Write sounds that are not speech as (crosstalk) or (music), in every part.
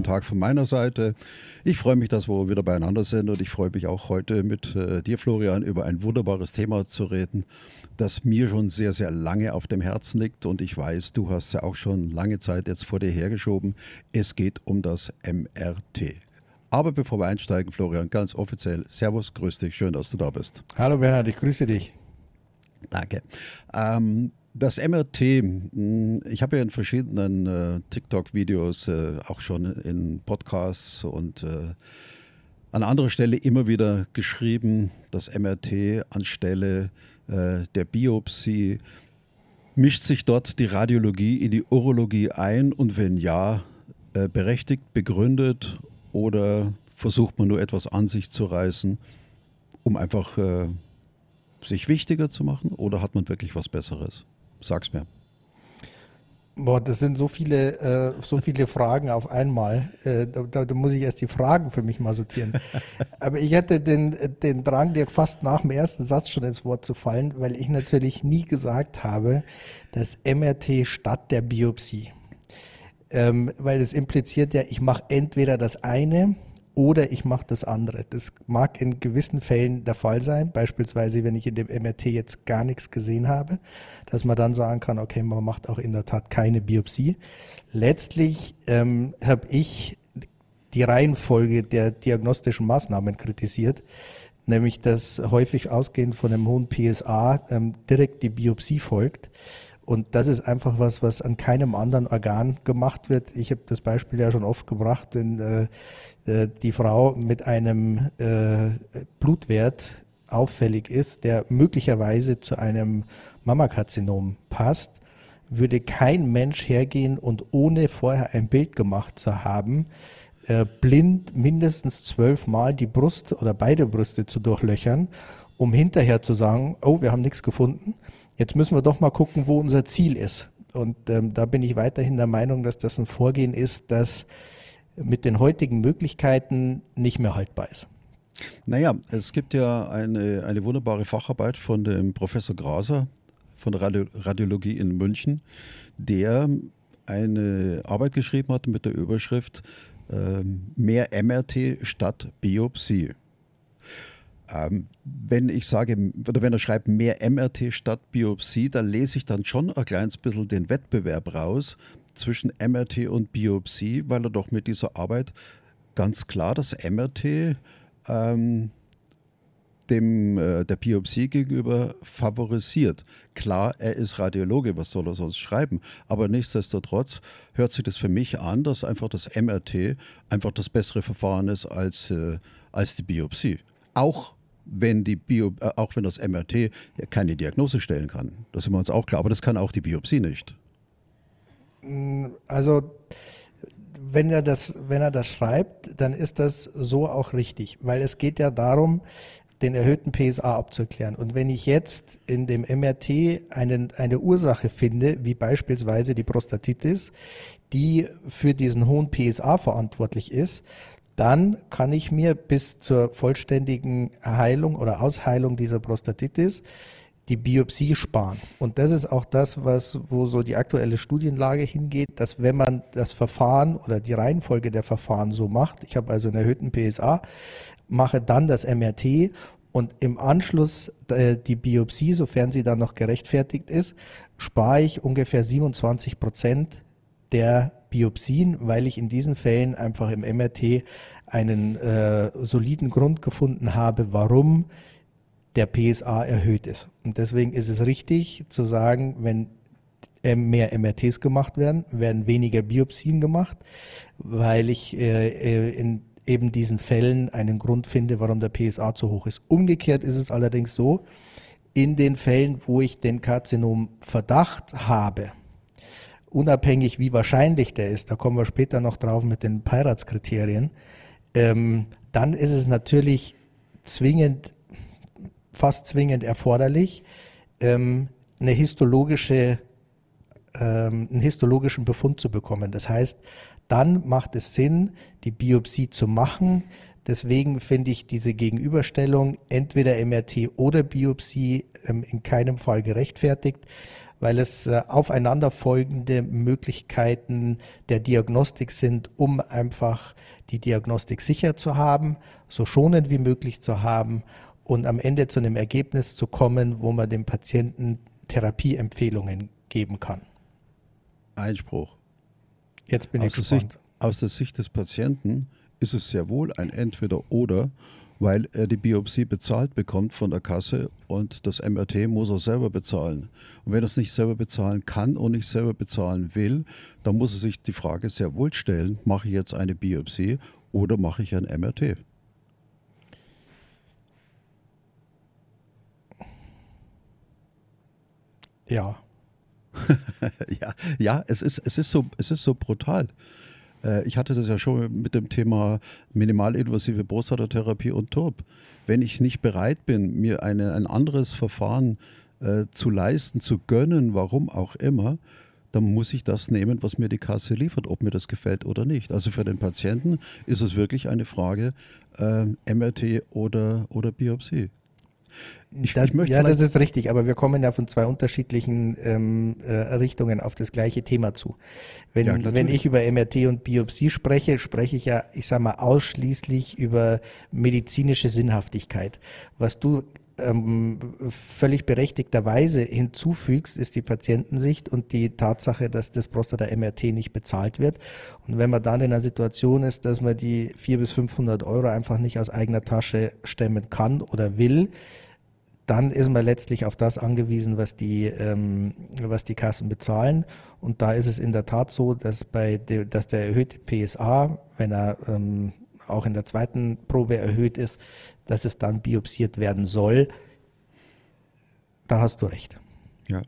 Schönen Tag von meiner Seite. Ich freue mich, dass wir wieder beieinander sind und ich freue mich auch heute mit äh, dir, Florian, über ein wunderbares Thema zu reden, das mir schon sehr, sehr lange auf dem Herzen liegt und ich weiß, du hast ja auch schon lange Zeit jetzt vor dir hergeschoben. Es geht um das MRT. Aber bevor wir einsteigen, Florian, ganz offiziell, Servus, grüß dich, schön, dass du da bist. Hallo Bernhard, ich grüße dich. Danke. Ähm, das MRT, hm, ich habe ja in verschiedenen äh, TikTok-Videos, äh, auch schon in Podcasts und äh, an anderer Stelle immer wieder geschrieben, das MRT anstelle äh, der Biopsie. Mischt sich dort die Radiologie in die Urologie ein und wenn ja, äh, berechtigt, begründet oder versucht man nur etwas an sich zu reißen, um einfach äh, sich wichtiger zu machen oder hat man wirklich was Besseres? Sag's mir. Boah, das sind so viele, äh, so viele Fragen auf einmal. Äh, da, da, muss ich erst die Fragen für mich mal sortieren. (laughs) Aber ich hatte den, den Drang, dir fast nach dem ersten Satz schon ins Wort zu fallen, weil ich natürlich nie gesagt habe, dass MRT statt der Biopsie. Ähm, weil es impliziert ja, ich mache entweder das eine oder ich mache das andere. Das mag in gewissen Fällen der Fall sein, beispielsweise wenn ich in dem MRT jetzt gar nichts gesehen habe, dass man dann sagen kann, okay, man macht auch in der Tat keine Biopsie. Letztlich ähm, habe ich die Reihenfolge der diagnostischen Maßnahmen kritisiert, nämlich dass häufig ausgehend von einem hohen PSA ähm, direkt die Biopsie folgt. Und das ist einfach was, was an keinem anderen Organ gemacht wird. Ich habe das Beispiel ja schon oft gebracht, wenn äh, äh, die Frau mit einem äh, Blutwert auffällig ist, der möglicherweise zu einem Mammakarzinom passt, würde kein Mensch hergehen und ohne vorher ein Bild gemacht zu haben, äh, blind mindestens zwölfmal die Brust oder beide Brüste zu durchlöchern, um hinterher zu sagen, oh, wir haben nichts gefunden Jetzt müssen wir doch mal gucken, wo unser Ziel ist. Und ähm, da bin ich weiterhin der Meinung, dass das ein Vorgehen ist, das mit den heutigen Möglichkeiten nicht mehr haltbar ist. Naja, es gibt ja eine, eine wunderbare Facharbeit von dem Professor Graser von der Radio Radiologie in München, der eine Arbeit geschrieben hat mit der Überschrift äh, Mehr MRT statt Biopsie. Ähm, wenn ich sage, oder wenn er schreibt mehr MRT statt Biopsie, dann lese ich dann schon ein kleines bisschen den Wettbewerb raus zwischen MRT und Biopsie, weil er doch mit dieser Arbeit ganz klar das MRT ähm, dem, äh, der Biopsie gegenüber favorisiert. Klar, er ist Radiologe, was soll er sonst schreiben? Aber nichtsdestotrotz hört sich das für mich an, dass einfach das MRT einfach das bessere Verfahren ist als, äh, als die Biopsie. Auch wenn die Bio, äh, auch wenn das MRT keine Diagnose stellen kann. Das sind wir uns auch klar, aber das kann auch die Biopsie nicht. Mm, also wenn er das, wenn er das schreibt, dann ist das so auch richtig, weil es geht ja darum, den erhöhten PSA abzuklären. Und wenn ich jetzt in dem MRT einen, eine Ursache finde, wie beispielsweise die Prostatitis, die für diesen hohen PSA verantwortlich ist, dann kann ich mir bis zur vollständigen Heilung oder Ausheilung dieser Prostatitis die Biopsie sparen. Und das ist auch das, was, wo so die aktuelle Studienlage hingeht, dass wenn man das Verfahren oder die Reihenfolge der Verfahren so macht, ich habe also einen erhöhten PSA, mache dann das MRT und im Anschluss äh, die Biopsie, sofern sie dann noch gerechtfertigt ist, spare ich ungefähr 27 Prozent der Biopsien, weil ich in diesen Fällen einfach im MRT einen äh, soliden Grund gefunden habe, warum der PSA erhöht ist. Und deswegen ist es richtig zu sagen, wenn mehr MRTs gemacht werden, werden weniger Biopsien gemacht, weil ich äh, äh, in eben diesen Fällen einen Grund finde, warum der PSA zu hoch ist. Umgekehrt ist es allerdings so, in den Fällen, wo ich den Karzinom Verdacht habe, unabhängig wie wahrscheinlich der ist, da kommen wir später noch drauf mit den Peiratskriterien, ähm, dann ist es natürlich zwingend, fast zwingend erforderlich, ähm, eine histologische, ähm, einen histologischen Befund zu bekommen. Das heißt, dann macht es Sinn, die Biopsie zu machen. Deswegen finde ich diese Gegenüberstellung entweder MRT oder Biopsie ähm, in keinem Fall gerechtfertigt, weil es äh, aufeinanderfolgende Möglichkeiten der Diagnostik sind, um einfach die Diagnostik sicher zu haben, so schonend wie möglich zu haben und am Ende zu einem Ergebnis zu kommen, wo man dem Patienten Therapieempfehlungen geben kann. Einspruch. Jetzt bin aus ich gespannt. Sicht, aus der Sicht des Patienten ist es sehr wohl ein Entweder-Oder, weil er die Biopsie bezahlt bekommt von der Kasse und das MRT muss er selber bezahlen. Und wenn er es nicht selber bezahlen kann und nicht selber bezahlen will, dann muss er sich die Frage sehr wohl stellen, mache ich jetzt eine Biopsie oder mache ich ein MRT? Ja. (laughs) ja, ja es, ist, es, ist so, es ist so brutal. Äh, ich hatte das ja schon mit dem Thema minimalinvasive Prostatatherapie und TURB. Wenn ich nicht bereit bin, mir eine, ein anderes Verfahren äh, zu leisten, zu gönnen, warum auch immer, dann muss ich das nehmen, was mir die Kasse liefert, ob mir das gefällt oder nicht. Also für den Patienten ist es wirklich eine Frage äh, MRT oder, oder Biopsie. Ich, das, ich ja, das ist richtig, aber wir kommen ja von zwei unterschiedlichen ähm, äh, Richtungen auf das gleiche Thema zu. Wenn, ja, wenn ich über MRT und Biopsie spreche, spreche ich ja, ich sage mal, ausschließlich über medizinische Sinnhaftigkeit. Was du ähm, völlig berechtigterweise hinzufügst, ist die Patientensicht und die Tatsache, dass das Prostata-MRT nicht bezahlt wird. Und wenn man dann in einer Situation ist, dass man die 400 bis 500 Euro einfach nicht aus eigener Tasche stemmen kann oder will, dann ist man letztlich auf das angewiesen, was die, ähm, was die Kassen bezahlen. Und da ist es in der Tat so, dass, bei de, dass der erhöhte PSA, wenn er ähm, auch in der zweiten Probe erhöht ist, dass es dann biopsiert werden soll. Da hast du recht. Ja.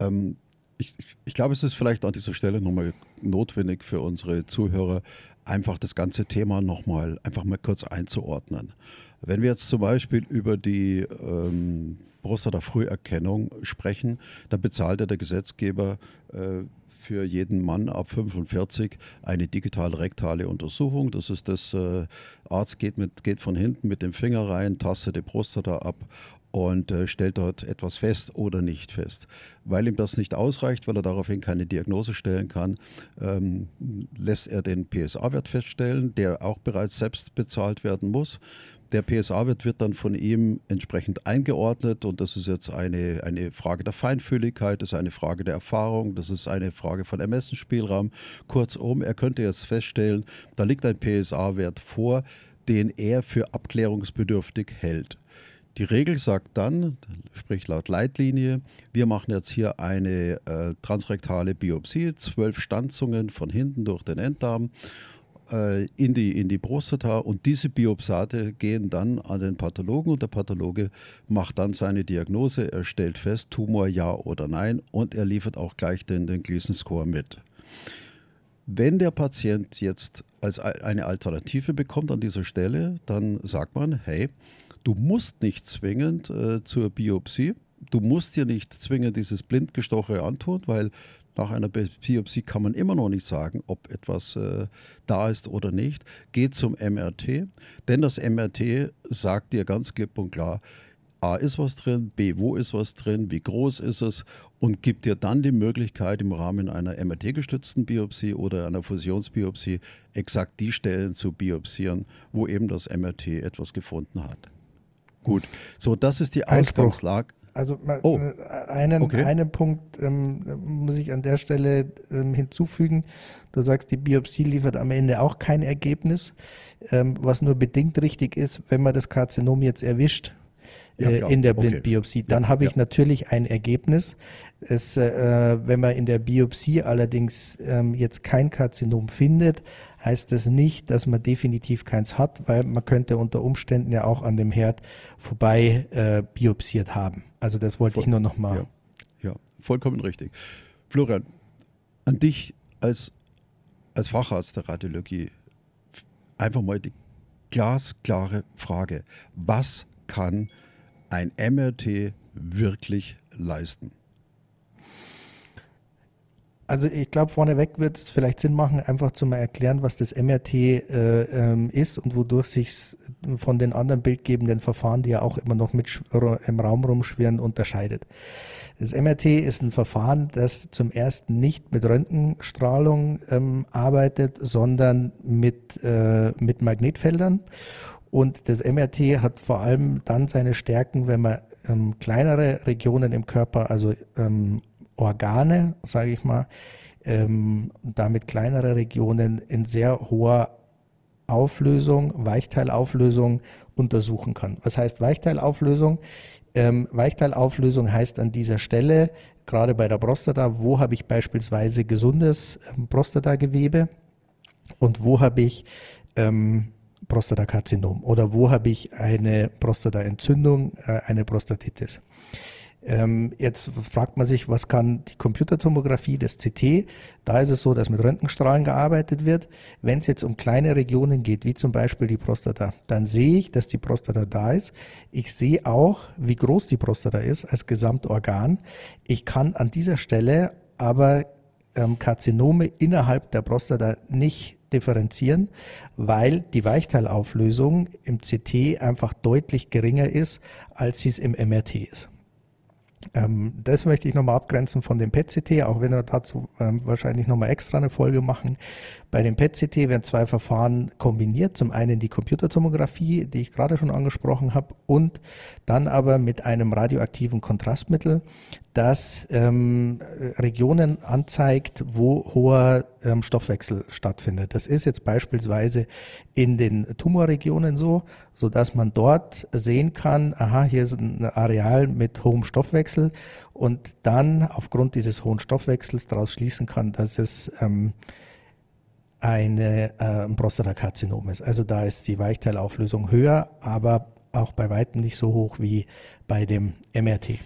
Ähm, ich, ich, glaube, es ist vielleicht an dieser Stelle nochmal notwendig für unsere Zuhörer, einfach das ganze Thema nochmal einfach mal kurz einzuordnen. Wenn wir jetzt zum Beispiel über die ähm, Prostata-Früherkennung sprechen, dann bezahlt der Gesetzgeber äh, für jeden Mann ab 45 eine digital-rektale Untersuchung. Das ist das, äh, Arzt geht, mit, geht von hinten mit dem Finger rein, tastet die Prostata ab und äh, stellt dort etwas fest oder nicht fest. Weil ihm das nicht ausreicht, weil er daraufhin keine Diagnose stellen kann, ähm, lässt er den PSA-Wert feststellen, der auch bereits selbst bezahlt werden muss. Der PSA-Wert wird dann von ihm entsprechend eingeordnet und das ist jetzt eine, eine Frage der Feinfühligkeit, das ist eine Frage der Erfahrung, das ist eine Frage von Ermessensspielraum. Kurzum, er könnte jetzt feststellen, da liegt ein PSA-Wert vor, den er für abklärungsbedürftig hält. Die Regel sagt dann, sprich laut Leitlinie, wir machen jetzt hier eine äh, transrektale Biopsie, zwölf Stanzungen von hinten durch den Enddarm äh, in, die, in die Prostata und diese Biopsate gehen dann an den Pathologen und der Pathologe macht dann seine Diagnose, er stellt fest, Tumor ja oder nein und er liefert auch gleich den, den Gleason Score mit. Wenn der Patient jetzt als eine Alternative bekommt an dieser Stelle, dann sagt man, hey, du musst nicht zwingend äh, zur Biopsie, du musst dir nicht zwingend dieses Blindgestoche antun, weil nach einer Biopsie kann man immer noch nicht sagen, ob etwas äh, da ist oder nicht. Geht zum MRT, denn das MRT sagt dir ganz klipp und klar, A ist was drin, B, wo ist was drin, wie groß ist es und gibt dir dann die Möglichkeit im Rahmen einer MRT-gestützten Biopsie oder einer Fusionsbiopsie exakt die Stellen zu biopsieren, wo eben das MRT etwas gefunden hat. Gut, so das ist die Ausgangslage. Also oh. Äh, einen, okay. einen Punkt ähm, muss ich an der Stelle ähm, hinzufügen. Du sagst, die Biopsie liefert am Ende auch kein Ergebnis, ähm, was nur bedingt richtig ist, wenn man das Karzinom jetzt erwischt äh, ja, in der Blindbiopsie. Dann ja, habe ich ja. natürlich ein Ergebnis. Es, äh, wenn man in der Biopsie allerdings ähm, jetzt kein Karzinom findet, heißt das nicht, dass man definitiv keins hat, weil man könnte unter Umständen ja auch an dem Herd vorbei äh, biopsiert haben. Also das wollte Voll, ich nur noch mal. Ja, ja, vollkommen richtig. Florian, an dich als, als Facharzt der Radiologie einfach mal die Glasklare Frage. Was kann ein MRT wirklich leisten? Also ich glaube, vorneweg wird es vielleicht Sinn machen, einfach zu mal erklären, was das MRT äh, ähm, ist und wodurch sich von den anderen bildgebenden Verfahren, die ja auch immer noch mit im Raum rumschwirren, unterscheidet. Das MRT ist ein Verfahren, das zum ersten nicht mit Röntgenstrahlung ähm, arbeitet, sondern mit, äh, mit Magnetfeldern. Und das MRT hat vor allem dann seine Stärken, wenn man ähm, kleinere Regionen im Körper, also ähm, Organe, sage ich mal, ähm, damit kleinere Regionen in sehr hoher Auflösung, Weichteilauflösung untersuchen kann. Was heißt Weichteilauflösung? Ähm, Weichteilauflösung heißt an dieser Stelle, gerade bei der Prostata, wo habe ich beispielsweise gesundes ähm, Prostatagewebe und wo habe ich ähm, Prostatakarzinom oder wo habe ich eine Prostataentzündung, äh, eine Prostatitis. Ähm, jetzt fragt man sich, was kann die Computertomographie, das CT? Da ist es so, dass mit Röntgenstrahlen gearbeitet wird. Wenn es jetzt um kleine Regionen geht, wie zum Beispiel die Prostata, dann sehe ich, dass die Prostata da ist. Ich sehe auch, wie groß die Prostata ist als Gesamtorgan. Ich kann an dieser Stelle aber ähm, Karzinome innerhalb der Prostata nicht differenzieren, weil die Weichteilauflösung im CT einfach deutlich geringer ist, als sie es im MRT ist. Ähm, das möchte ich nochmal abgrenzen von dem PET-CT, auch wenn wir dazu ähm, wahrscheinlich nochmal extra eine Folge machen. Bei dem PET-CT werden zwei Verfahren kombiniert. Zum einen die Computertomographie, die ich gerade schon angesprochen habe, und dann aber mit einem radioaktiven Kontrastmittel, das ähm, Regionen anzeigt, wo hoher ähm, Stoffwechsel stattfindet. Das ist jetzt beispielsweise in den Tumorregionen so, so dass man dort sehen kann, aha, hier ist ein Areal mit hohem Stoffwechsel und dann aufgrund dieses hohen Stoffwechsels daraus schließen kann, dass es ähm, eine, äh, ein Prostatakarzinom ist. Also da ist die Weichteilauflösung höher, aber auch bei weitem nicht so hoch wie bei dem MRT.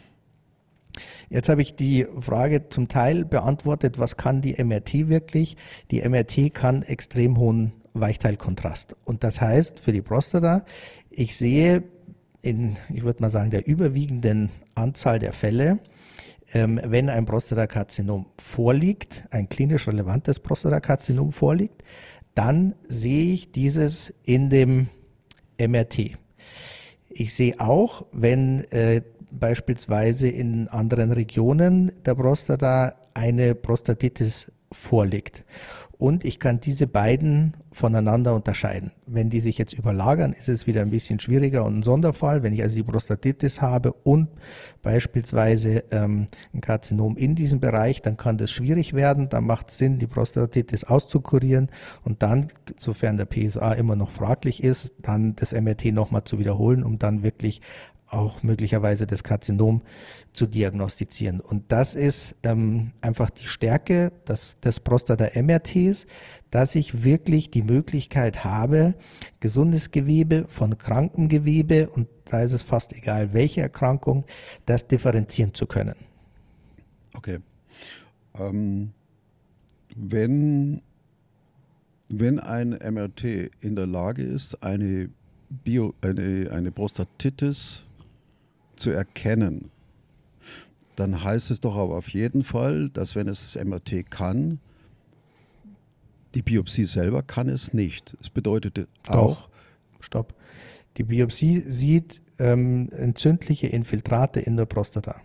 Jetzt habe ich die Frage zum Teil beantwortet, was kann die MRT wirklich? Die MRT kann extrem hohen Weichteilkontrast. Und das heißt für die Prostata, ich sehe in, ich würde mal sagen, der überwiegenden Anzahl der Fälle, ähm, wenn ein Prostatakarzinom vorliegt, ein klinisch relevantes Prostatakarzinom vorliegt, dann sehe ich dieses in dem MRT. Ich sehe auch, wenn äh, beispielsweise in anderen Regionen der Prostata eine Prostatitis vorliegt und ich kann diese beiden voneinander unterscheiden. Wenn die sich jetzt überlagern, ist es wieder ein bisschen schwieriger und ein Sonderfall. Wenn ich also die Prostatitis habe und beispielsweise ähm, ein Karzinom in diesem Bereich, dann kann das schwierig werden. Dann macht es Sinn, die Prostatitis auszukurieren und dann, sofern der PSA immer noch fraglich ist, dann das MRT nochmal zu wiederholen, um dann wirklich auch möglicherweise das Karzinom zu diagnostizieren. Und das ist ähm, einfach die Stärke des, des Prostata-MRTs, dass ich wirklich die Möglichkeit habe, gesundes Gewebe von krankem Gewebe, und da ist es fast egal, welche Erkrankung, das differenzieren zu können. Okay. Ähm, wenn, wenn ein MRT in der Lage ist, eine, Bio, eine, eine Prostatitis zu erkennen, dann heißt es doch aber auf jeden Fall, dass wenn es das MRT kann, die Biopsie selber kann es nicht. Es bedeutet auch. Stopp. Die Biopsie sieht ähm, entzündliche Infiltrate in der Prostata.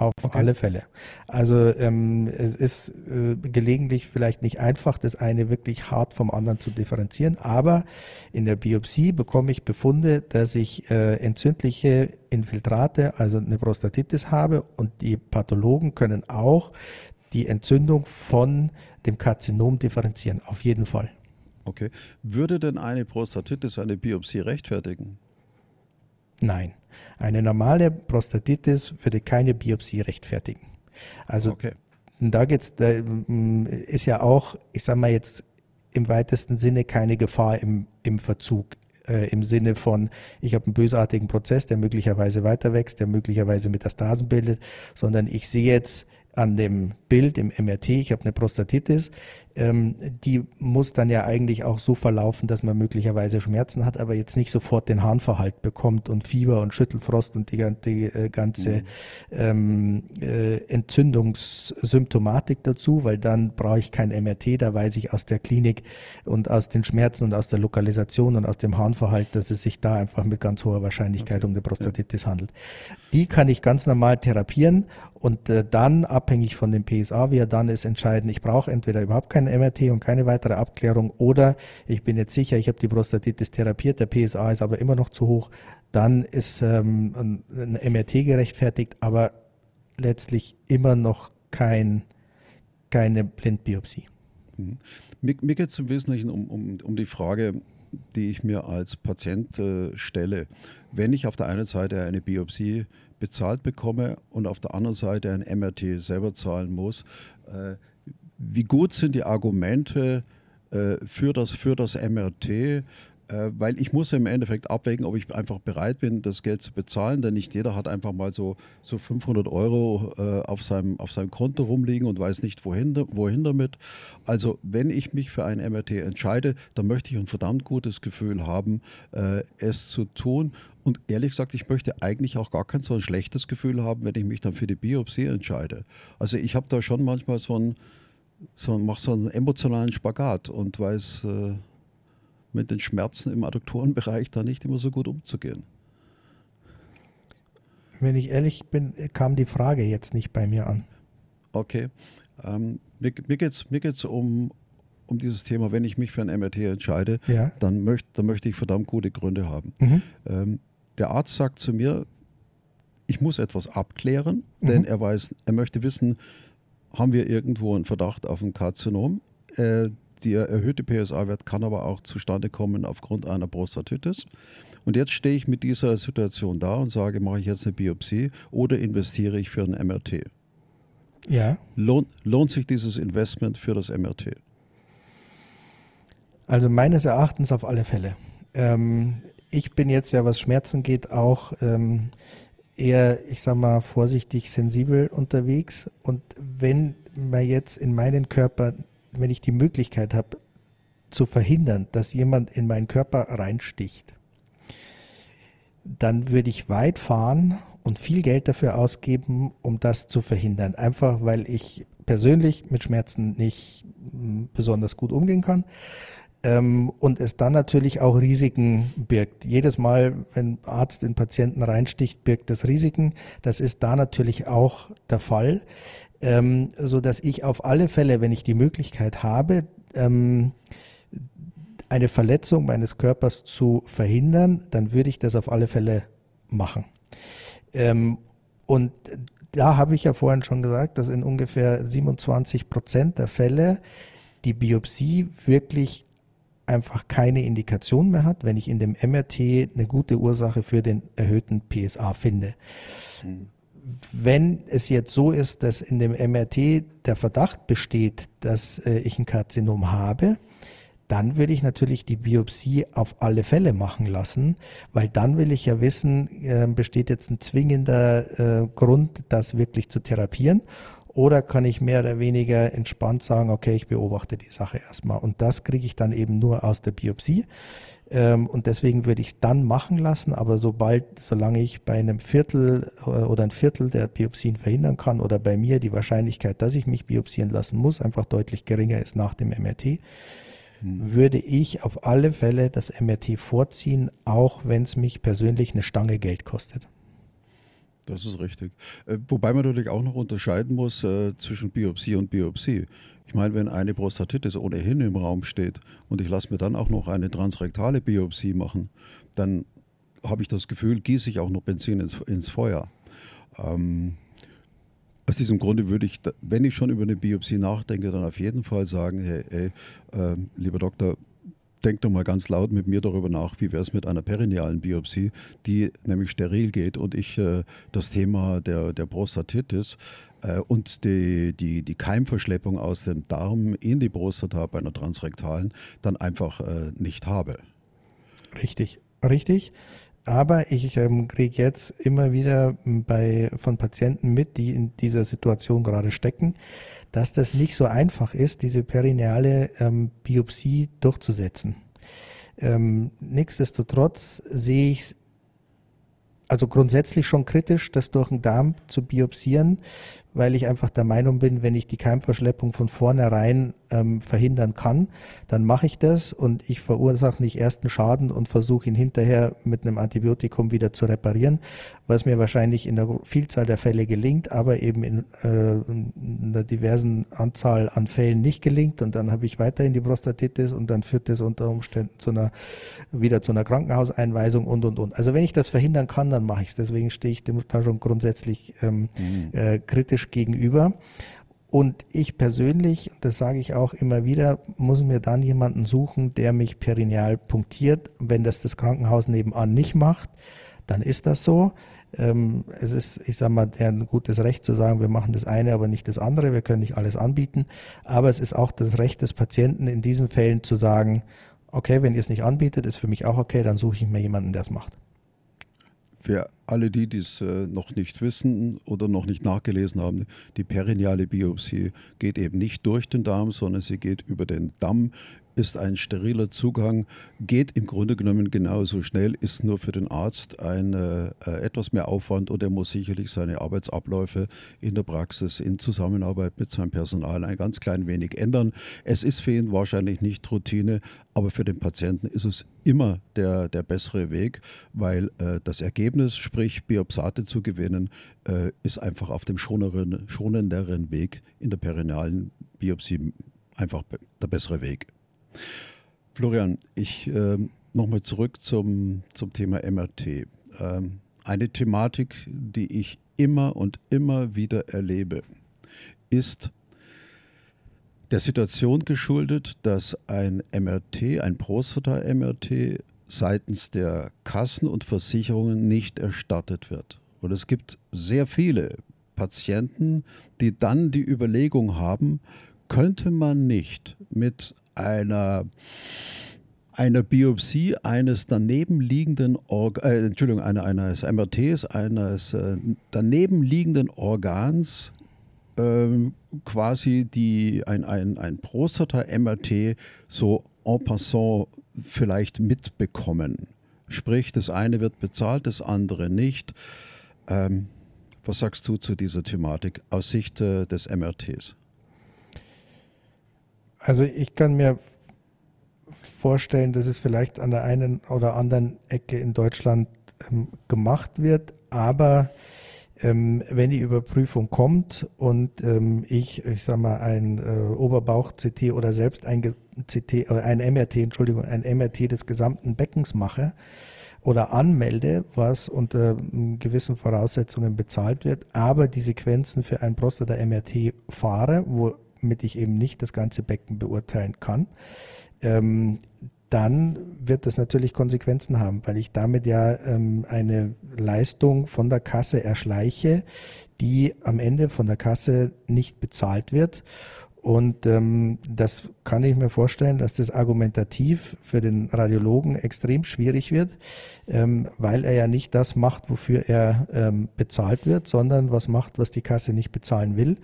Auf okay. alle Fälle. Also ähm, es ist äh, gelegentlich vielleicht nicht einfach, das eine wirklich hart vom anderen zu differenzieren, aber in der Biopsie bekomme ich Befunde, dass ich äh, entzündliche Infiltrate, also eine Prostatitis habe und die Pathologen können auch die Entzündung von dem Karzinom differenzieren, auf jeden Fall. Okay. Würde denn eine Prostatitis eine Biopsie rechtfertigen? Nein. Eine normale Prostatitis würde keine Biopsie rechtfertigen. Also okay. da geht's, da mm, ist ja auch, ich sage mal jetzt im weitesten Sinne keine Gefahr im, im Verzug. Äh, Im Sinne von, ich habe einen bösartigen Prozess, der möglicherweise weiter wächst, der möglicherweise Metastasen bildet, sondern ich sehe jetzt an dem Bild im MRT, ich habe eine Prostatitis, ähm, die muss dann ja eigentlich auch so verlaufen, dass man möglicherweise Schmerzen hat, aber jetzt nicht sofort den Harnverhalt bekommt und Fieber und Schüttelfrost und die, die äh, ganze mhm. ähm, äh, Entzündungssymptomatik dazu, weil dann brauche ich kein MRT, da weiß ich aus der Klinik und aus den Schmerzen und aus der Lokalisation und aus dem Harnverhalt, dass es sich da einfach mit ganz hoher Wahrscheinlichkeit okay. um eine Prostatitis ja. handelt. Die kann ich ganz normal therapieren und äh, dann, abhängig von dem PSA, wie er dann ist, entscheiden, ich brauche entweder überhaupt kein MRT und keine weitere Abklärung oder ich bin jetzt sicher, ich habe die Prostatitis therapiert, der PSA ist aber immer noch zu hoch, dann ist ähm, ein, ein MRT gerechtfertigt, aber letztlich immer noch kein, keine Blindbiopsie. Mhm. Mir, mir geht es im Wesentlichen um, um, um die Frage, die ich mir als Patient äh, stelle. Wenn ich auf der einen Seite eine Biopsie bezahlt bekomme und auf der anderen Seite ein MRT selber zahlen muss, äh, wie gut sind die Argumente äh, für, das, für das MRT? Äh, weil ich muss im Endeffekt abwägen, ob ich einfach bereit bin, das Geld zu bezahlen, denn nicht jeder hat einfach mal so, so 500 Euro äh, auf, seinem, auf seinem Konto rumliegen und weiß nicht, wohin, wohin damit. Also wenn ich mich für ein MRT entscheide, dann möchte ich ein verdammt gutes Gefühl haben, äh, es zu tun. Und ehrlich gesagt, ich möchte eigentlich auch gar kein so ein schlechtes Gefühl haben, wenn ich mich dann für die Biopsie entscheide. Also ich habe da schon manchmal so ein, so, mache so einen emotionalen Spagat und weiß, äh, mit den Schmerzen im Adduktorenbereich da nicht immer so gut umzugehen. Wenn ich ehrlich bin, kam die Frage jetzt nicht bei mir an. Okay. Ähm, mir mir geht es mir geht's um, um dieses Thema, wenn ich mich für ein MRT entscheide, ja. dann, möcht, dann möchte ich verdammt gute Gründe haben. Mhm. Ähm, der Arzt sagt zu mir, ich muss etwas abklären, denn mhm. er weiß, er möchte wissen, haben wir irgendwo einen Verdacht auf ein Karzinom? Äh, der erhöhte PSA-Wert kann aber auch zustande kommen aufgrund einer Prostatitis. Und jetzt stehe ich mit dieser Situation da und sage, mache ich jetzt eine Biopsie oder investiere ich für ein MRT? Ja. Lohnt, lohnt sich dieses Investment für das MRT? Also meines Erachtens auf alle Fälle. Ähm, ich bin jetzt ja, was Schmerzen geht, auch ähm, eher, ich sag mal, vorsichtig sensibel unterwegs. Und wenn man jetzt in meinen Körper wenn ich die Möglichkeit habe, zu verhindern, dass jemand in meinen Körper reinsticht, dann würde ich weit fahren und viel Geld dafür ausgeben, um das zu verhindern. Einfach weil ich persönlich mit Schmerzen nicht hm, besonders gut umgehen kann. Ähm, und es dann natürlich auch Risiken birgt. Jedes Mal, wenn Arzt in Patienten reinsticht, birgt das Risiken. Das ist da natürlich auch der Fall ähm, so dass ich auf alle Fälle, wenn ich die Möglichkeit habe, ähm, eine Verletzung meines Körpers zu verhindern, dann würde ich das auf alle Fälle machen. Ähm, und da habe ich ja vorhin schon gesagt, dass in ungefähr 27 Prozent der Fälle die Biopsie wirklich einfach keine Indikation mehr hat, wenn ich in dem MRT eine gute Ursache für den erhöhten PSA finde. Wenn es jetzt so ist, dass in dem MRT der Verdacht besteht, dass äh, ich ein Karzinom habe, dann würde ich natürlich die Biopsie auf alle Fälle machen lassen, weil dann will ich ja wissen, äh, besteht jetzt ein zwingender äh, Grund, das wirklich zu therapieren. Oder kann ich mehr oder weniger entspannt sagen, okay, ich beobachte die Sache erstmal. Und das kriege ich dann eben nur aus der Biopsie. Ähm, und deswegen würde ich es dann machen lassen, aber sobald, solange ich bei einem Viertel äh, oder ein Viertel der Biopsien verhindern kann oder bei mir die Wahrscheinlichkeit, dass ich mich biopsieren lassen muss, einfach deutlich geringer ist nach dem MRT, hm. würde ich auf alle Fälle das MRT vorziehen, auch wenn es mich persönlich eine Stange Geld kostet. Das ist richtig. Äh, wobei man natürlich auch noch unterscheiden muss äh, zwischen Biopsie und Biopsie. Ich meine, wenn eine Prostatitis ohnehin im Raum steht und ich lasse mir dann auch noch eine transrektale Biopsie machen, dann habe ich das Gefühl, gieße ich auch noch Benzin ins, ins Feuer. Ähm, aus diesem Grunde würde ich, wenn ich schon über eine Biopsie nachdenke, dann auf jeden Fall sagen, hey, hey äh, lieber Doktor, denk doch mal ganz laut mit mir darüber nach, wie wäre es mit einer perinealen Biopsie, die nämlich steril geht und ich äh, das Thema der, der Prostatitis äh, und die, die, die Keimverschleppung aus dem Darm in die Prostata bei einer transrektalen dann einfach äh, nicht habe. Richtig, richtig. Aber ich ähm, kriege jetzt immer wieder bei, von Patienten mit, die in dieser Situation gerade stecken, dass das nicht so einfach ist, diese perineale ähm, Biopsie durchzusetzen. Ähm, nichtsdestotrotz sehe ich es also grundsätzlich schon kritisch, das durch den Darm zu biopsieren, weil ich einfach der Meinung bin, wenn ich die Keimverschleppung von vornherein ähm, verhindern kann, dann mache ich das und ich verursache nicht ersten Schaden und versuche ihn hinterher mit einem Antibiotikum wieder zu reparieren, was mir wahrscheinlich in der Vielzahl der Fälle gelingt, aber eben in, äh, in einer diversen Anzahl an Fällen nicht gelingt und dann habe ich weiterhin die Prostatitis und dann führt das unter Umständen zu einer, wieder zu einer Krankenhauseinweisung und und und. Also wenn ich das verhindern kann, dann mache ich es. Deswegen stehe ich dem da schon grundsätzlich ähm, mhm. äh, kritisch gegenüber. Und ich persönlich, das sage ich auch immer wieder, muss mir dann jemanden suchen, der mich perineal punktiert. Wenn das das Krankenhaus nebenan nicht macht, dann ist das so. Ähm, es ist, ich sage mal, ein gutes Recht zu sagen, wir machen das eine, aber nicht das andere. Wir können nicht alles anbieten. Aber es ist auch das Recht des Patienten in diesen Fällen zu sagen, okay, wenn ihr es nicht anbietet, ist für mich auch okay, dann suche ich mir jemanden, der es macht. Für alle die, die es äh, noch nicht wissen oder noch nicht nachgelesen haben, die perineale Biopsie geht eben nicht durch den Darm, sondern sie geht über den Damm, ist ein steriler Zugang, geht im Grunde genommen genauso schnell, ist nur für den Arzt ein äh, etwas mehr Aufwand und er muss sicherlich seine Arbeitsabläufe in der Praxis in Zusammenarbeit mit seinem Personal ein ganz klein wenig ändern. Es ist für ihn wahrscheinlich nicht Routine, aber für den Patienten ist es immer der, der bessere Weg, weil äh, das Ergebnis, sprich Biopsate zu gewinnen, äh, ist einfach auf dem schonenderen Weg in der perinealen Biopsie einfach der bessere Weg. Florian, ich äh, nochmal zurück zum, zum Thema MRT. Ähm, eine Thematik, die ich immer und immer wieder erlebe, ist der Situation geschuldet, dass ein MRT, ein Prostata-MRT seitens der Kassen und Versicherungen nicht erstattet wird. Und es gibt sehr viele Patienten, die dann die Überlegung haben, könnte man nicht mit einer einer Biopsie eines daneben liegenden Org äh, Entschuldigung, einer, eines MRTs, eines äh, daneben Organs äh, quasi die, ein, ein, ein Prostata-MRT so en passant vielleicht mitbekommen. Sprich, das eine wird bezahlt, das andere nicht. Ähm, was sagst du zu dieser Thematik aus Sicht äh, des MRTs? Also ich kann mir vorstellen, dass es vielleicht an der einen oder anderen Ecke in Deutschland ähm, gemacht wird, aber ähm, wenn die Überprüfung kommt und ähm, ich, ich sag mal, ein äh, Oberbauch-CT oder selbst ein CT, äh, ein MRT, Entschuldigung, ein MRT des gesamten Beckens mache oder anmelde, was unter ähm, gewissen Voraussetzungen bezahlt wird, aber die Sequenzen für ein Prostata-MRT fahre, wo womit ich eben nicht das ganze Becken beurteilen kann, ähm, dann wird das natürlich Konsequenzen haben, weil ich damit ja ähm, eine Leistung von der Kasse erschleiche, die am Ende von der Kasse nicht bezahlt wird. Und ähm, das kann ich mir vorstellen, dass das argumentativ für den Radiologen extrem schwierig wird, ähm, weil er ja nicht das macht, wofür er ähm, bezahlt wird, sondern was macht, was die Kasse nicht bezahlen will.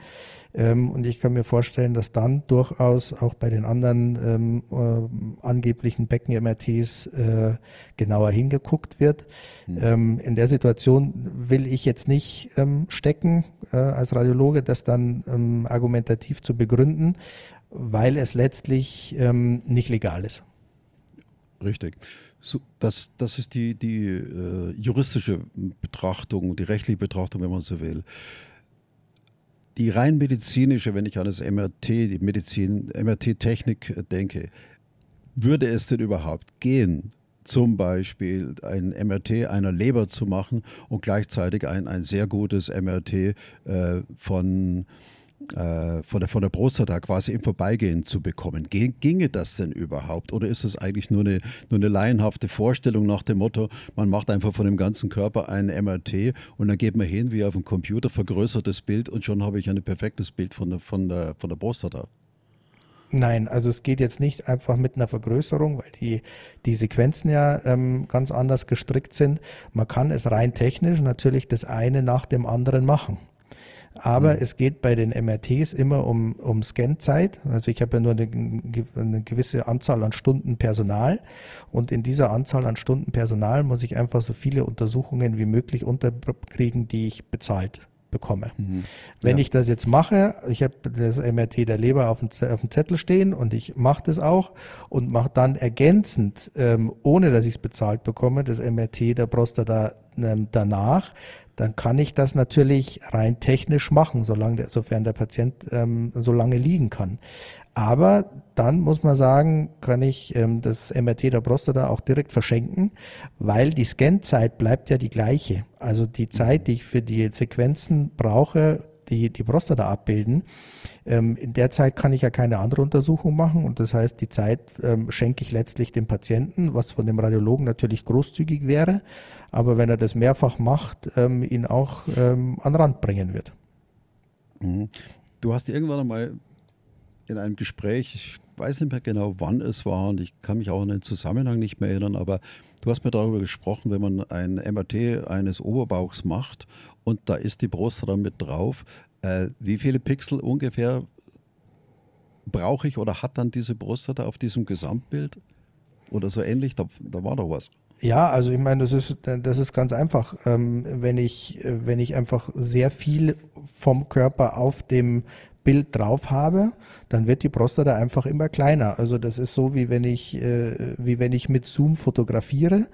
Ähm, und ich kann mir vorstellen, dass dann durchaus auch bei den anderen ähm, äh, angeblichen Becken-MRTs äh, genauer hingeguckt wird. Mhm. Ähm, in der Situation will ich jetzt nicht ähm, stecken äh, als Radiologe, das dann ähm, argumentativ zu begründen, weil es letztlich ähm, nicht legal ist. Richtig. So, das, das ist die, die äh, juristische Betrachtung, die rechtliche Betrachtung, wenn man so will. Die rein medizinische, wenn ich an das MRT, die Medizin, MRT-Technik denke, würde es denn überhaupt gehen, zum Beispiel ein MRT einer Leber zu machen und gleichzeitig ein, ein sehr gutes MRT äh, von äh, von, der, von der Prostata quasi im Vorbeigehen zu bekommen. Ginge das denn überhaupt? Oder ist es eigentlich nur eine, nur eine laienhafte Vorstellung nach dem Motto, man macht einfach von dem ganzen Körper ein MRT und dann geht man hin wie auf dem Computer, vergrößertes Bild und schon habe ich ein perfektes Bild von der, von der, von der Prostata? Nein, also es geht jetzt nicht einfach mit einer Vergrößerung, weil die, die Sequenzen ja ähm, ganz anders gestrickt sind. Man kann es rein technisch natürlich das eine nach dem anderen machen. Aber mhm. es geht bei den MRTs immer um, um Scanzeit. Also ich habe ja nur eine, eine, gewisse Anzahl an Stunden Personal und in dieser Anzahl an Stunden Personal muss ich einfach so viele Untersuchungen wie möglich unterkriegen, die ich bezahlt bekomme. Mhm. Wenn ja. ich das jetzt mache, ich habe das MRT der Leber auf dem, auf dem Zettel stehen und ich mache das auch und mache dann ergänzend, ähm, ohne dass ich es bezahlt bekomme, das MRT der Prostata ähm, danach, dann kann ich das natürlich rein technisch machen, solange der, sofern der Patient ähm, so lange liegen kann. Aber dann muss man sagen, kann ich ähm, das MRT der Prostata auch direkt verschenken, weil die Scanzeit bleibt ja die gleiche. Also die Zeit, die ich für die Sequenzen brauche, die die Prostata abbilden. Ähm, in der Zeit kann ich ja keine andere Untersuchung machen und das heißt, die Zeit ähm, schenke ich letztlich dem Patienten, was von dem Radiologen natürlich großzügig wäre, aber wenn er das mehrfach macht, ähm, ihn auch ähm, an Rand bringen wird. Mhm. Du hast irgendwann einmal in einem Gespräch, ich weiß nicht mehr genau, wann es war und ich kann mich auch an den Zusammenhang nicht mehr erinnern, aber du hast mir darüber gesprochen, wenn man ein MRT eines Oberbauchs macht und da ist die Prostata mit drauf. Äh, wie viele Pixel ungefähr brauche ich oder hat dann diese Prostata auf diesem Gesamtbild? Oder so ähnlich, da, da war doch was. Ja, also ich meine, das ist, das ist ganz einfach. Ähm, wenn, ich, wenn ich einfach sehr viel vom Körper auf dem Bild drauf habe, dann wird die Prostata einfach immer kleiner. Also das ist so, wie wenn ich, äh, wie wenn ich mit Zoom fotografiere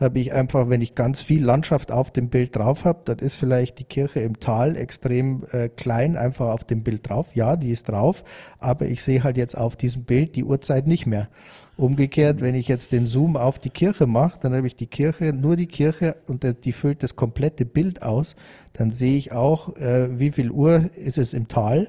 habe ich einfach, wenn ich ganz viel Landschaft auf dem Bild drauf habe, dann ist vielleicht die Kirche im Tal extrem äh, klein einfach auf dem Bild drauf. Ja, die ist drauf, aber ich sehe halt jetzt auf diesem Bild die Uhrzeit nicht mehr. Umgekehrt, wenn ich jetzt den Zoom auf die Kirche mache, dann habe ich die Kirche, nur die Kirche und die füllt das komplette Bild aus. Dann sehe ich auch, äh, wie viel Uhr ist es im Tal.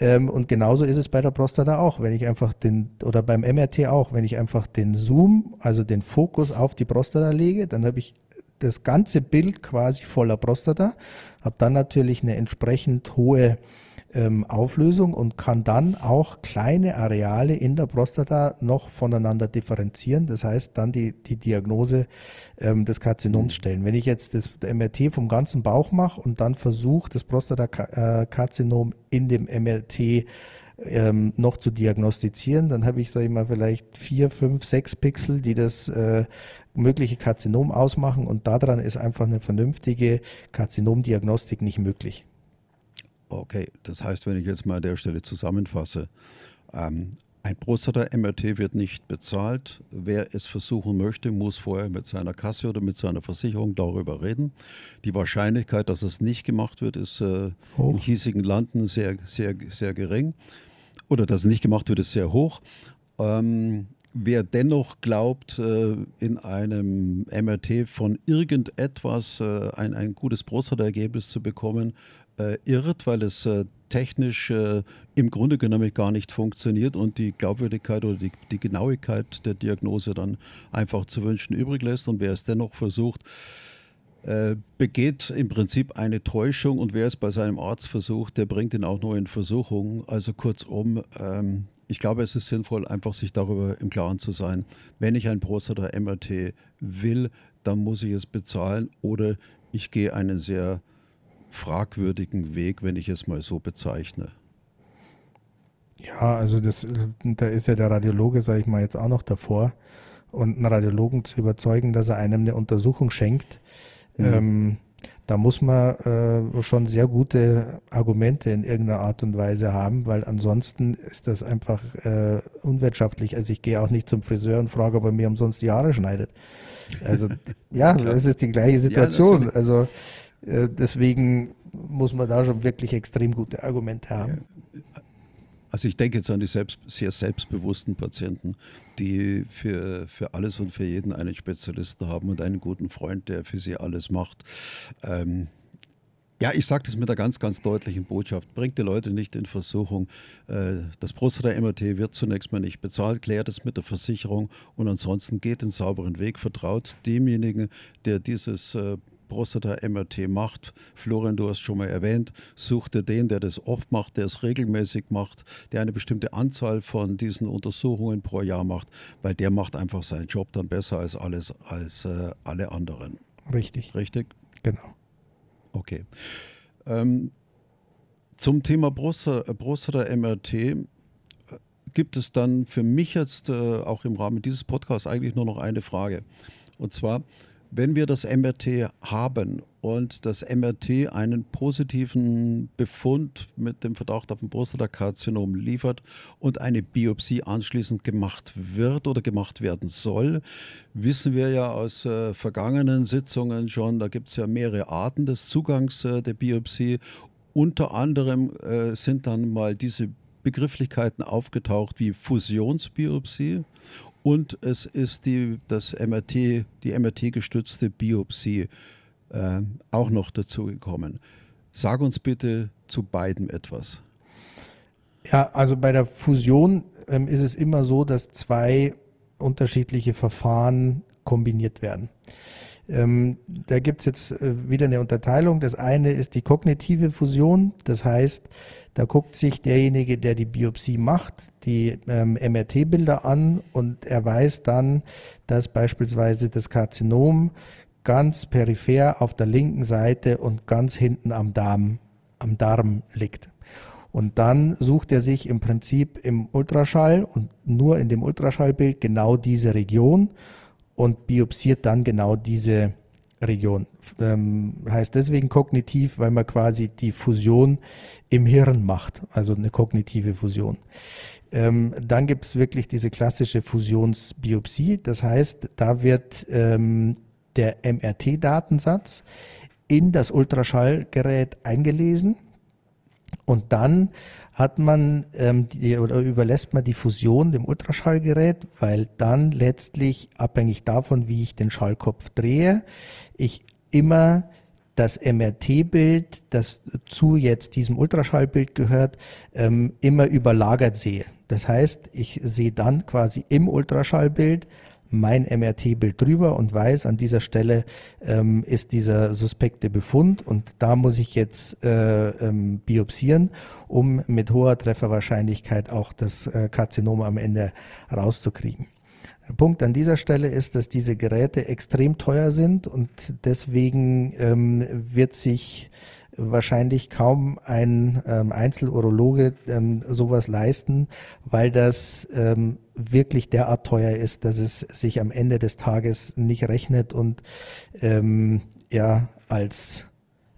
Ähm, und genauso ist es bei der Prostata auch, wenn ich einfach den, oder beim MRT auch, wenn ich einfach den Zoom, also den Fokus auf die Prostata lege, dann habe ich das ganze Bild quasi voller Prostata, habe dann natürlich eine entsprechend hohe ähm, Auflösung und kann dann auch kleine Areale in der Prostata noch voneinander differenzieren. Das heißt, dann die, die Diagnose ähm, des Karzinoms stellen. Wenn ich jetzt das MRT vom ganzen Bauch mache und dann versuche, das Prostatakarzinom in dem MRT ähm, noch zu diagnostizieren, dann habe ich, sage ich mal, vielleicht vier, fünf, sechs Pixel, die das äh, mögliche Karzinom ausmachen und daran ist einfach eine vernünftige Karzinomdiagnostik nicht möglich. Okay, das heißt, wenn ich jetzt mal an der Stelle zusammenfasse, ähm, ein Prostata-MRT wird nicht bezahlt. Wer es versuchen möchte, muss vorher mit seiner Kasse oder mit seiner Versicherung darüber reden. Die Wahrscheinlichkeit, dass es nicht gemacht wird, ist äh, in hiesigen Landen sehr, sehr, sehr gering. Oder dass es nicht gemacht wird, ist sehr hoch. Ähm, wer dennoch glaubt, äh, in einem MRT von irgendetwas äh, ein, ein gutes Prostata-Ergebnis zu bekommen, äh, irrt, weil es äh, technisch äh, im Grunde genommen gar nicht funktioniert und die Glaubwürdigkeit oder die, die, Genauigkeit der Diagnose dann einfach zu wünschen übrig lässt. Und wer es dennoch versucht, äh, begeht im Prinzip eine Täuschung und wer es bei seinem Arzt versucht, der bringt ihn auch nur in Versuchung. Also kurzum, ähm, ich glaube, es ist sinnvoll, einfach sich darüber im Klaren zu sein. Wenn ich ein Prostata-MRT will, dann muss ich es bezahlen oder ich gehe einen sehr fragwürdigen Weg, wenn ich es mal so bezeichne. Ja, also das, da ist ja der Radiologe, sage ich mal, jetzt auch noch davor. Und einen Radiologen zu überzeugen, dass er einem eine Untersuchung schenkt, mhm. ähm, da muss man äh, schon sehr gute Argumente in irgendeiner Art und Weise haben, weil ansonsten ist das einfach äh, unwirtschaftlich. Also ich gehe auch nicht zum Friseur und frage, ob er mir umsonst die Haare schneidet. Also (laughs) ja, das ist die gleiche Situation. Ja, also deswegen muss man da schon wirklich extrem gute Argumente haben. Also ich denke jetzt an die selbst, sehr selbstbewussten Patienten, die für, für alles und für jeden einen Spezialisten haben und einen guten Freund, der für sie alles macht. Ähm, ja, ich sage das mit einer ganz, ganz deutlichen Botschaft. Bringt die Leute nicht in Versuchung. Äh, das Prostata-MRT wird zunächst mal nicht bezahlt, klärt es mit der Versicherung und ansonsten geht den sauberen Weg, vertraut demjenigen, der dieses äh, Prostata-MRT macht, Florian, du hast schon mal erwähnt, such dir den, der das oft macht, der es regelmäßig macht, der eine bestimmte Anzahl von diesen Untersuchungen pro Jahr macht, weil der macht einfach seinen Job dann besser als alles, als äh, alle anderen. Richtig. Richtig? Genau. Okay. Ähm, zum Thema Prostata-MRT äh, gibt es dann für mich jetzt äh, auch im Rahmen dieses Podcasts eigentlich nur noch eine Frage. Und zwar, wenn wir das MRT haben und das MRT einen positiven Befund mit dem Verdacht auf ein Prostatakarzinom liefert und eine Biopsie anschließend gemacht wird oder gemacht werden soll, wissen wir ja aus äh, vergangenen Sitzungen schon, da gibt es ja mehrere Arten des Zugangs äh, der Biopsie. Unter anderem äh, sind dann mal diese Begrifflichkeiten aufgetaucht wie Fusionsbiopsie und es ist die, das MRT, die MRT-gestützte Biopsie äh, auch noch dazu gekommen. Sag uns bitte zu beiden etwas. Ja, also bei der Fusion ähm, ist es immer so, dass zwei unterschiedliche Verfahren kombiniert werden. Ähm, da gibt es jetzt äh, wieder eine Unterteilung. Das eine ist die kognitive Fusion. Das heißt, da guckt sich derjenige, der die Biopsie macht, die ähm, MRT-Bilder an und er weiß dann, dass beispielsweise das Karzinom ganz peripher auf der linken Seite und ganz hinten am Darm, am Darm liegt. Und dann sucht er sich im Prinzip im Ultraschall und nur in dem Ultraschallbild genau diese Region und biopsiert dann genau diese Region. Ähm, heißt deswegen kognitiv, weil man quasi die Fusion im Hirn macht, also eine kognitive Fusion. Ähm, dann gibt es wirklich diese klassische Fusionsbiopsie, das heißt, da wird ähm, der MRT-Datensatz in das Ultraschallgerät eingelesen und dann hat man ähm, die, oder überlässt man die Fusion dem Ultraschallgerät, weil dann letztlich abhängig davon, wie ich den Schallkopf drehe, ich immer das MRT-Bild, das zu jetzt diesem Ultraschallbild gehört, ähm, immer überlagert sehe. Das heißt, ich sehe dann quasi im Ultraschallbild mein MRT-Bild drüber und weiß, an dieser Stelle ähm, ist dieser suspekte Befund und da muss ich jetzt äh, ähm, biopsieren, um mit hoher Trefferwahrscheinlichkeit auch das äh, Karzinom am Ende rauszukriegen. Punkt an dieser Stelle ist, dass diese Geräte extrem teuer sind und deswegen ähm, wird sich wahrscheinlich kaum ein ähm, Einzelurologe ähm, sowas leisten, weil das ähm, wirklich derart teuer ist, dass es sich am Ende des Tages nicht rechnet und ähm, ja als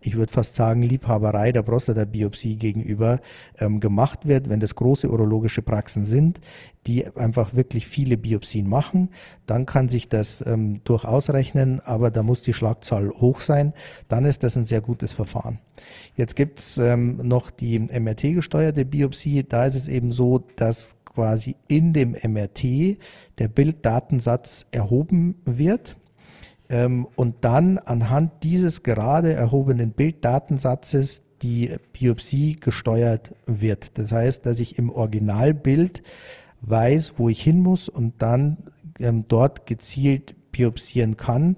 ich würde fast sagen, Liebhaberei der Prostata-Biopsie gegenüber ähm, gemacht wird, wenn das große urologische Praxen sind, die einfach wirklich viele Biopsien machen, dann kann sich das ähm, durchaus rechnen, aber da muss die Schlagzahl hoch sein, dann ist das ein sehr gutes Verfahren. Jetzt gibt es ähm, noch die MRT-gesteuerte Biopsie, da ist es eben so, dass quasi in dem MRT der Bilddatensatz erhoben wird und dann anhand dieses gerade erhobenen Bilddatensatzes die Biopsie gesteuert wird. Das heißt, dass ich im Originalbild weiß, wo ich hin muss und dann ähm, dort gezielt biopsieren kann,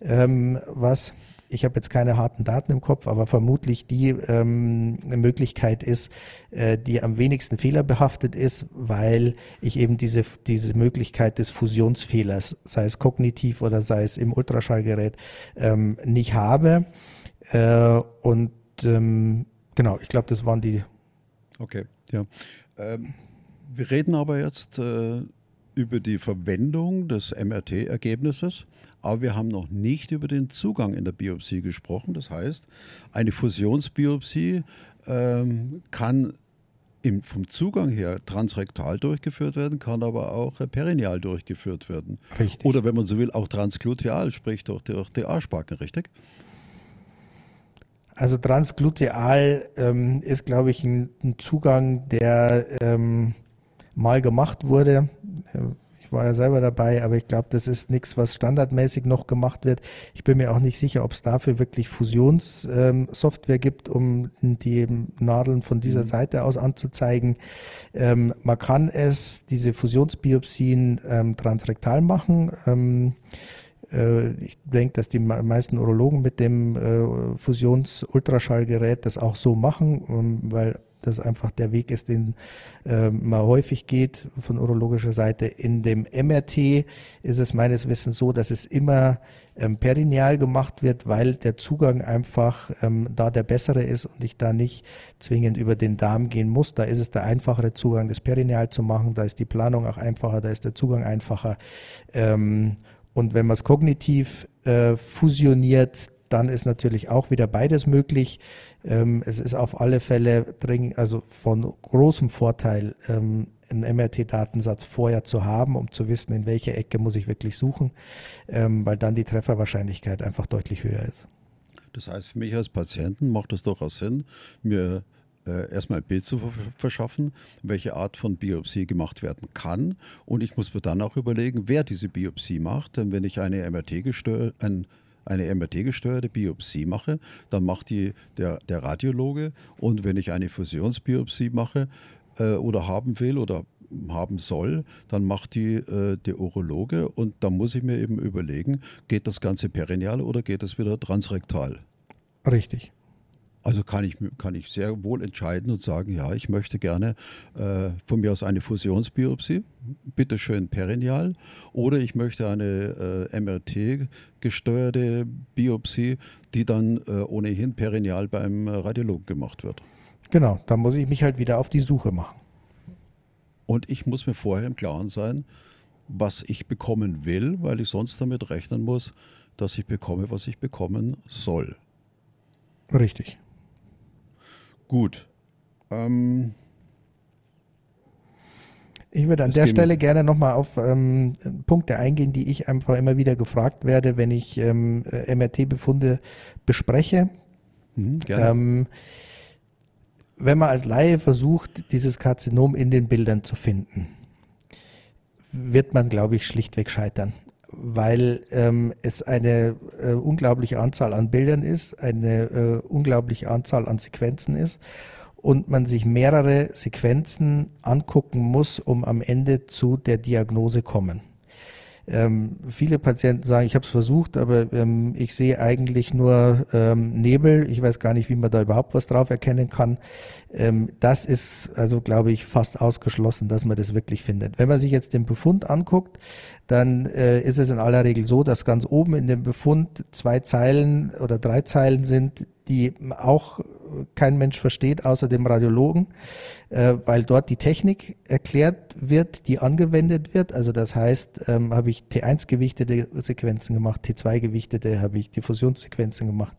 ähm, was ich habe jetzt keine harten Daten im Kopf, aber vermutlich die ähm, Möglichkeit ist, äh, die am wenigsten fehlerbehaftet ist, weil ich eben diese, diese Möglichkeit des Fusionsfehlers, sei es kognitiv oder sei es im Ultraschallgerät, ähm, nicht habe. Äh, und ähm, genau, ich glaube, das waren die. Okay, ja. Ähm, wir reden aber jetzt äh, über die Verwendung des MRT-Ergebnisses aber wir haben noch nicht über den Zugang in der Biopsie gesprochen. Das heißt, eine Fusionsbiopsie ähm, kann im, vom Zugang her transrektal durchgeführt werden, kann aber auch äh, perineal durchgeführt werden. Richtig. Oder wenn man so will, auch transgluteal, sprich durch, durch die Arschbacken, richtig? Also transgluteal ähm, ist, glaube ich, ein, ein Zugang, der ähm, mal gemacht wurde. Äh, ich war ja selber dabei, aber ich glaube, das ist nichts, was standardmäßig noch gemacht wird. Ich bin mir auch nicht sicher, ob es dafür wirklich Fusionssoftware ähm, gibt, um die Nadeln von dieser mhm. Seite aus anzuzeigen. Ähm, man kann es, diese Fusionsbiopsien, ähm, transrektal machen. Ähm, Äh, ich denke, dass die meisten Urologen mit dem äh, Fusions-Ultraschallgerät das auch so machen, ähm, weil das einfach der Weg ist, den äh, man häufig geht von urologischer Seite. In dem MRT ist es meines Wissens so, dass es immer ähm, perineal gemacht wird, weil der Zugang einfach ähm, da der bessere ist und ich da nicht zwingend über den Darm gehen muss. Da ist es der einfachere Zugang, das perineal zu machen. Da ist die Planung auch einfacher, da ist der Zugang einfacher. Ähm, und wenn man es kognitiv äh, fusioniert, dann ist natürlich auch wieder beides möglich. Ähm, es ist auf alle Fälle dringend, also von großem Vorteil, ähm, einen MRT-Datensatz vorher zu haben, um zu wissen, in welche Ecke muss ich wirklich suchen, ähm, weil dann die Trefferwahrscheinlichkeit einfach deutlich höher ist. Das heißt, für mich als Patienten macht es durchaus Sinn, mir äh, erstmal ein Bild zu verschaffen, welche Art von Biopsie gemacht werden kann. Und ich muss mir dann auch überlegen, wer diese Biopsie macht. Denn wenn ich eine MRT gestört, ein eine MRT-gesteuerte Biopsie mache, dann macht die der, der Radiologe. Und wenn ich eine Fusionsbiopsie mache äh, oder haben will oder haben soll, dann macht die äh, der Urologe. Und da muss ich mir eben überlegen, geht das Ganze perineal oder geht es wieder transrektal? Richtig. Also kann ich, kann ich sehr wohl entscheiden und sagen, ja, ich möchte gerne äh, von mir aus eine Fusionsbiopsie, bitteschön perineal, oder ich möchte eine äh, MRT-gesteuerte Biopsie, die dann äh, ohnehin perineal beim Radiologen gemacht wird. Genau, da muss ich mich halt wieder auf die Suche machen. Und ich muss mir vorher im Klaren sein, was ich bekommen will, weil ich sonst damit rechnen muss, dass ich bekomme, was ich bekommen soll. Richtig. Gut. Ähm, ich würde an der Stelle gerne nochmal auf ähm, Punkte eingehen, die ich einfach immer wieder gefragt werde, wenn ich ähm, MRT-Befunde bespreche. Mhm, ähm, wenn man als Laie versucht, dieses Karzinom in den Bildern zu finden, wird man, glaube ich, schlichtweg scheitern weil ähm, es eine äh, unglaubliche Anzahl an Bildern ist, eine äh, unglaubliche Anzahl an Sequenzen ist und man sich mehrere Sequenzen angucken muss, um am Ende zu der Diagnose kommen. Ähm, viele Patienten sagen, ich habe es versucht, aber ähm, ich sehe eigentlich nur ähm, Nebel. Ich weiß gar nicht, wie man da überhaupt was drauf erkennen kann. Ähm, das ist also, glaube ich, fast ausgeschlossen, dass man das wirklich findet. Wenn man sich jetzt den Befund anguckt, dann äh, ist es in aller Regel so, dass ganz oben in dem Befund zwei Zeilen oder drei Zeilen sind, die auch kein Mensch versteht, außer dem Radiologen, äh, weil dort die Technik erklärt wird, die angewendet wird. Also das heißt, ähm, habe ich T1-gewichtete Sequenzen gemacht, T2-gewichtete, habe ich Diffusionssequenzen gemacht,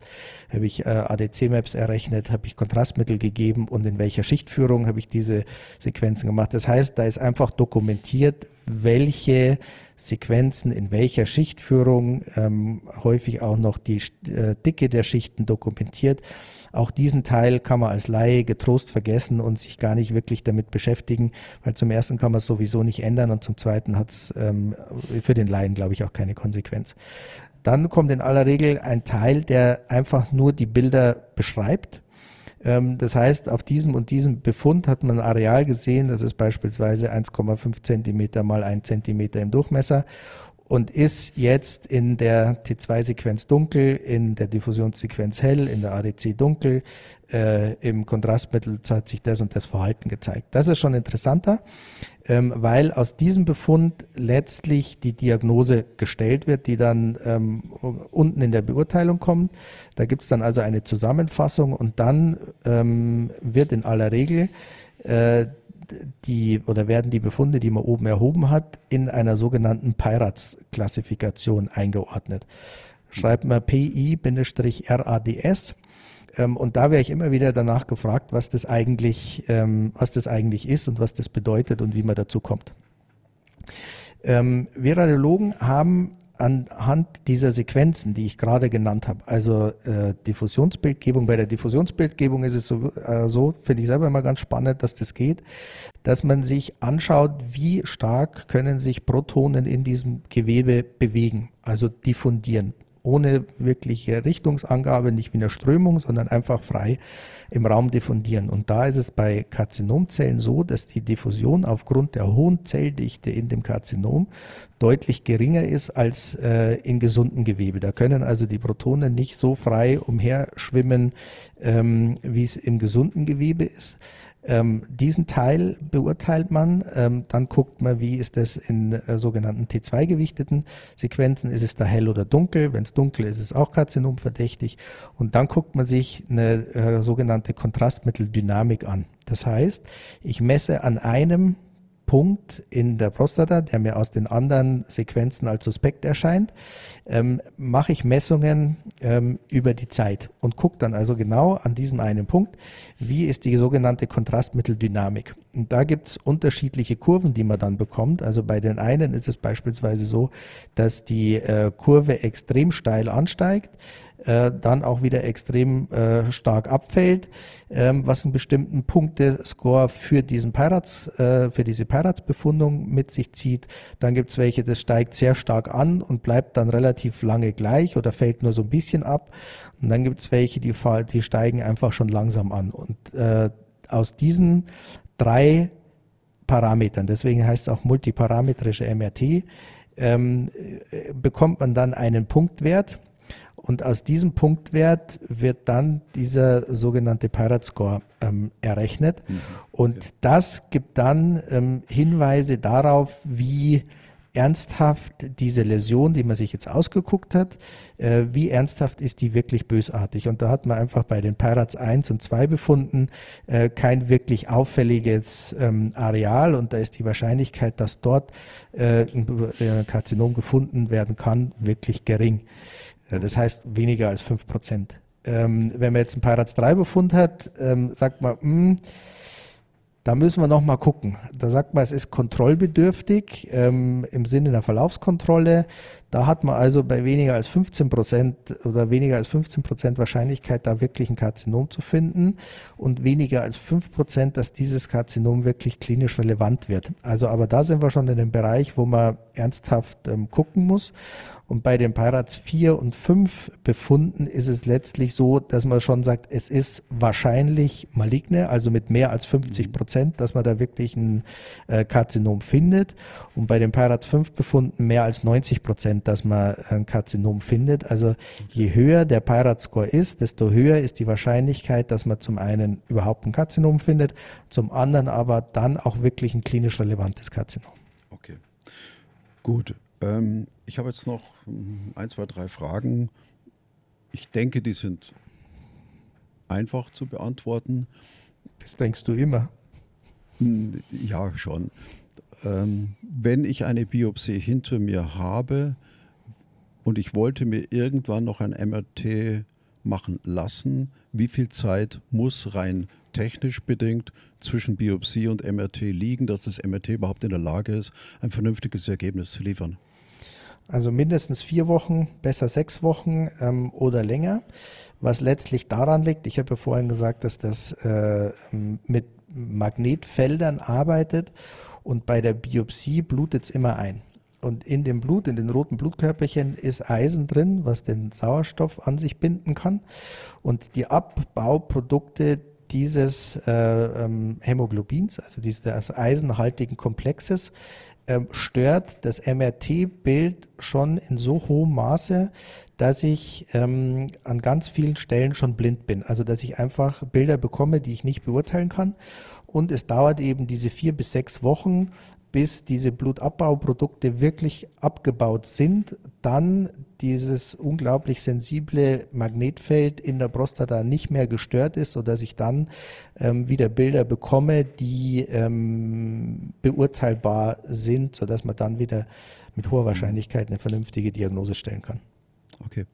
habe ich äh, ADC-Maps errechnet, habe ich Kontrastmittel gegeben und in welcher Schichtführung habe ich diese Sequenzen gemacht. Das heißt, da ist einfach dokumentiert, welche Sequenzen in welcher Schichtführung, ähm, häufig auch noch die äh, Dicke der Schichten dokumentiert. Auch diesen Teil kann man als Laie getrost vergessen und sich gar nicht wirklich damit beschäftigen, weil zum ersten kann man es sowieso nicht ändern und zum zweiten hat es ähm, für den Laien, glaube ich, auch keine Konsequenz. Dann kommt in aller Regel ein Teil, der einfach nur die Bilder beschreibt. Ähm, das heißt, auf diesem und diesem Befund hat man ein Areal gesehen, das ist beispielsweise 1,5 Zentimeter mal 1 Zentimeter im Durchmesser und ist jetzt in der T2-Sequenz dunkel, in der Diffusionssequenz hell, in der ADC dunkel, äh, im Kontrastmittel hat sich das und das Verhalten gezeigt. Das ist schon interessanter, ähm, weil aus diesem Befund letztlich die Diagnose gestellt wird, die dann ähm, unten in der Beurteilung kommt. Da gibt es dann also eine Zusammenfassung und dann ähm, wird in aller Regel äh, die oder werden die Befunde, die man oben erhoben hat, in einer sogenannten PIRATS-Klassifikation eingeordnet. Schreibt man PI-RADS. Ähm, und da wäre ich immer wieder danach gefragt, was das eigentlich, ähm, was das eigentlich ist und was das bedeutet und wie man dazu kommt. Ähm, wir Radiologen haben anhand dieser Sequenzen, die ich gerade genannt habe, also äh, Diffusionsbildgebung, bei der Diffusionsbildgebung ist es so, äh, so finde ich selber immer ganz spannend, dass das geht, dass man sich anschaut, wie stark können sich Protonen in diesem Gewebe bewegen, also diffundieren ohne wirkliche Richtungsangabe, nicht wie eine Strömung, sondern einfach frei im Raum diffundieren. Und da ist es bei Karzinomzellen so, dass die Diffusion aufgrund der hohen Zelldichte in dem Karzinom deutlich geringer ist als äh, in gesunden Gewebe. Da können also die Protonen nicht so frei umherschwimmen, ähm, wie es im gesunden Gewebe ist. Ähm, diesen Teil beurteilt man, ähm, dann guckt man, wie ist das in äh, sogenannten T2-gewichteten Sequenzen, ist es da hell oder dunkel, wenn es dunkel ist, ist es auch karzinomverdächtig und dann guckt man sich eine äh, sogenannte Kontrastmitteldynamik an. Das heißt, ich messe an einem Punkt in der Prostata, der mir aus den anderen Sequenzen als suspekt erscheint, ähm, mache ich Messungen ähm, über die Zeit und gucke dann also genau an diesem einen Punkt, wie ist die sogenannte Kontrastmitteldynamik. Und da gibt es unterschiedliche Kurven, die man dann bekommt. Also bei den einen ist es beispielsweise so, dass die äh, Kurve extrem steil ansteigt äh, dann auch wieder extrem äh, stark abfällt, ähm, was einen bestimmten Punktescore für diesen Pirates, äh, für diese Pirates-Befundung mit sich zieht. Dann gibt es welche, das steigt sehr stark an und bleibt dann relativ lange gleich oder fällt nur so ein bisschen ab. Und dann gibt es welche, die, die steigen einfach schon langsam an. Und äh, aus diesen drei Parametern, deswegen heißt es auch multiparametrische MRT, ähm, äh, bekommt man dann einen Punktwert und aus diesem Punktwert wird dann dieser sogenannte Pirate Score ähm, errechnet. Mhm. Und das gibt dann ähm, Hinweise darauf, wie ernsthaft diese Läsion, die man sich jetzt ausgeguckt hat, äh, wie ernsthaft ist die wirklich bösartig. Und da hat man einfach bei den Pirates 1 und 2 befunden, äh, kein wirklich auffälliges ähm, Areal und da ist die Wahrscheinlichkeit, dass dort äh, ein Karzinom gefunden werden kann, wirklich gering. Das heißt weniger als 5 Prozent. Ähm, wenn man jetzt einen Pirates 3 Befund hat, ähm, sagt man, mh, hm, da müssen wir noch mal gucken. Da sagt man, es ist kontrollbedürftig ähm, im Sinne der Verlaufskontrolle. Da hat man also bei weniger als 15 Prozent oder weniger als 15 Prozent Wahrscheinlichkeit, da wirklich ein Karzinom zu finden und weniger als 5 Prozent, dass dieses Karzinom wirklich klinisch relevant wird. Also aber da sind wir schon in dem Bereich, wo man ernsthaft ähm, gucken muss. Und bei den Pirates 4 und 5 Befunden ist es letztlich so, dass man schon sagt, es ist wahrscheinlich maligne, also mit mehr als 50 Prozent, dass man da wirklich ein äh, Karzinom findet. Und bei den Pirates 5 Befunden mehr als 90 Prozent, dass man ein Karzinom findet. Also je höher der Pirate Score ist, desto höher ist die Wahrscheinlichkeit, dass man zum einen überhaupt ein Karzinom findet, zum anderen aber dann auch wirklich ein klinisch relevantes Karzinom. Okay. Gut. Ähm, ich habe jetzt noch ein, zwei, drei Fragen. Ich denke, die sind einfach zu beantworten. Das denkst du immer. Hm, ja, schon. Ähm, wenn ich eine Biopsie hinter mir habe und ich wollte mir irgendwann noch ein MRT machen lassen, wie viel Zeit muss rein technisch bedingt zwischen Biopsie und MRT liegen, dass das MRT überhaupt in der Lage ist, ein vernünftiges Ergebnis zu liefern? Also mindestens vier Wochen, besser sechs Wochen ähm, oder länger, was letztlich daran liegt, ich habe ja vorhin gesagt, dass das äh, mit Magnetfeldern arbeitet und bei der Biopsie blutet es immer ein. Und in dem Blut, in den roten Blutkörperchen ist Eisen drin, was den Sauerstoff an sich binden kann. Und die Abbauprodukte dieses äh, ähm, Hämoglobins, also dieses eisenhaltigen Komplexes, ähm, stört das MRT-Bild schon in so hohem Maße, dass ich ähm, an ganz vielen Stellen schon blind bin. Also dass ich einfach Bilder bekomme, die ich nicht beurteilen kann. Und es dauert eben diese vier bis sechs Wochen, bis diese Blutabbauprodukte wirklich abgebaut sind, dann dieses unglaublich sensible Magnetfeld in der Prostata nicht mehr gestört ist, sodass ich dann ähm, wieder Bilder bekomme, die ähm, beurteilbar sind, sodass man dann wieder mit hoher Wahrscheinlichkeit eine vernünftige Diagnose stellen kann. Okay.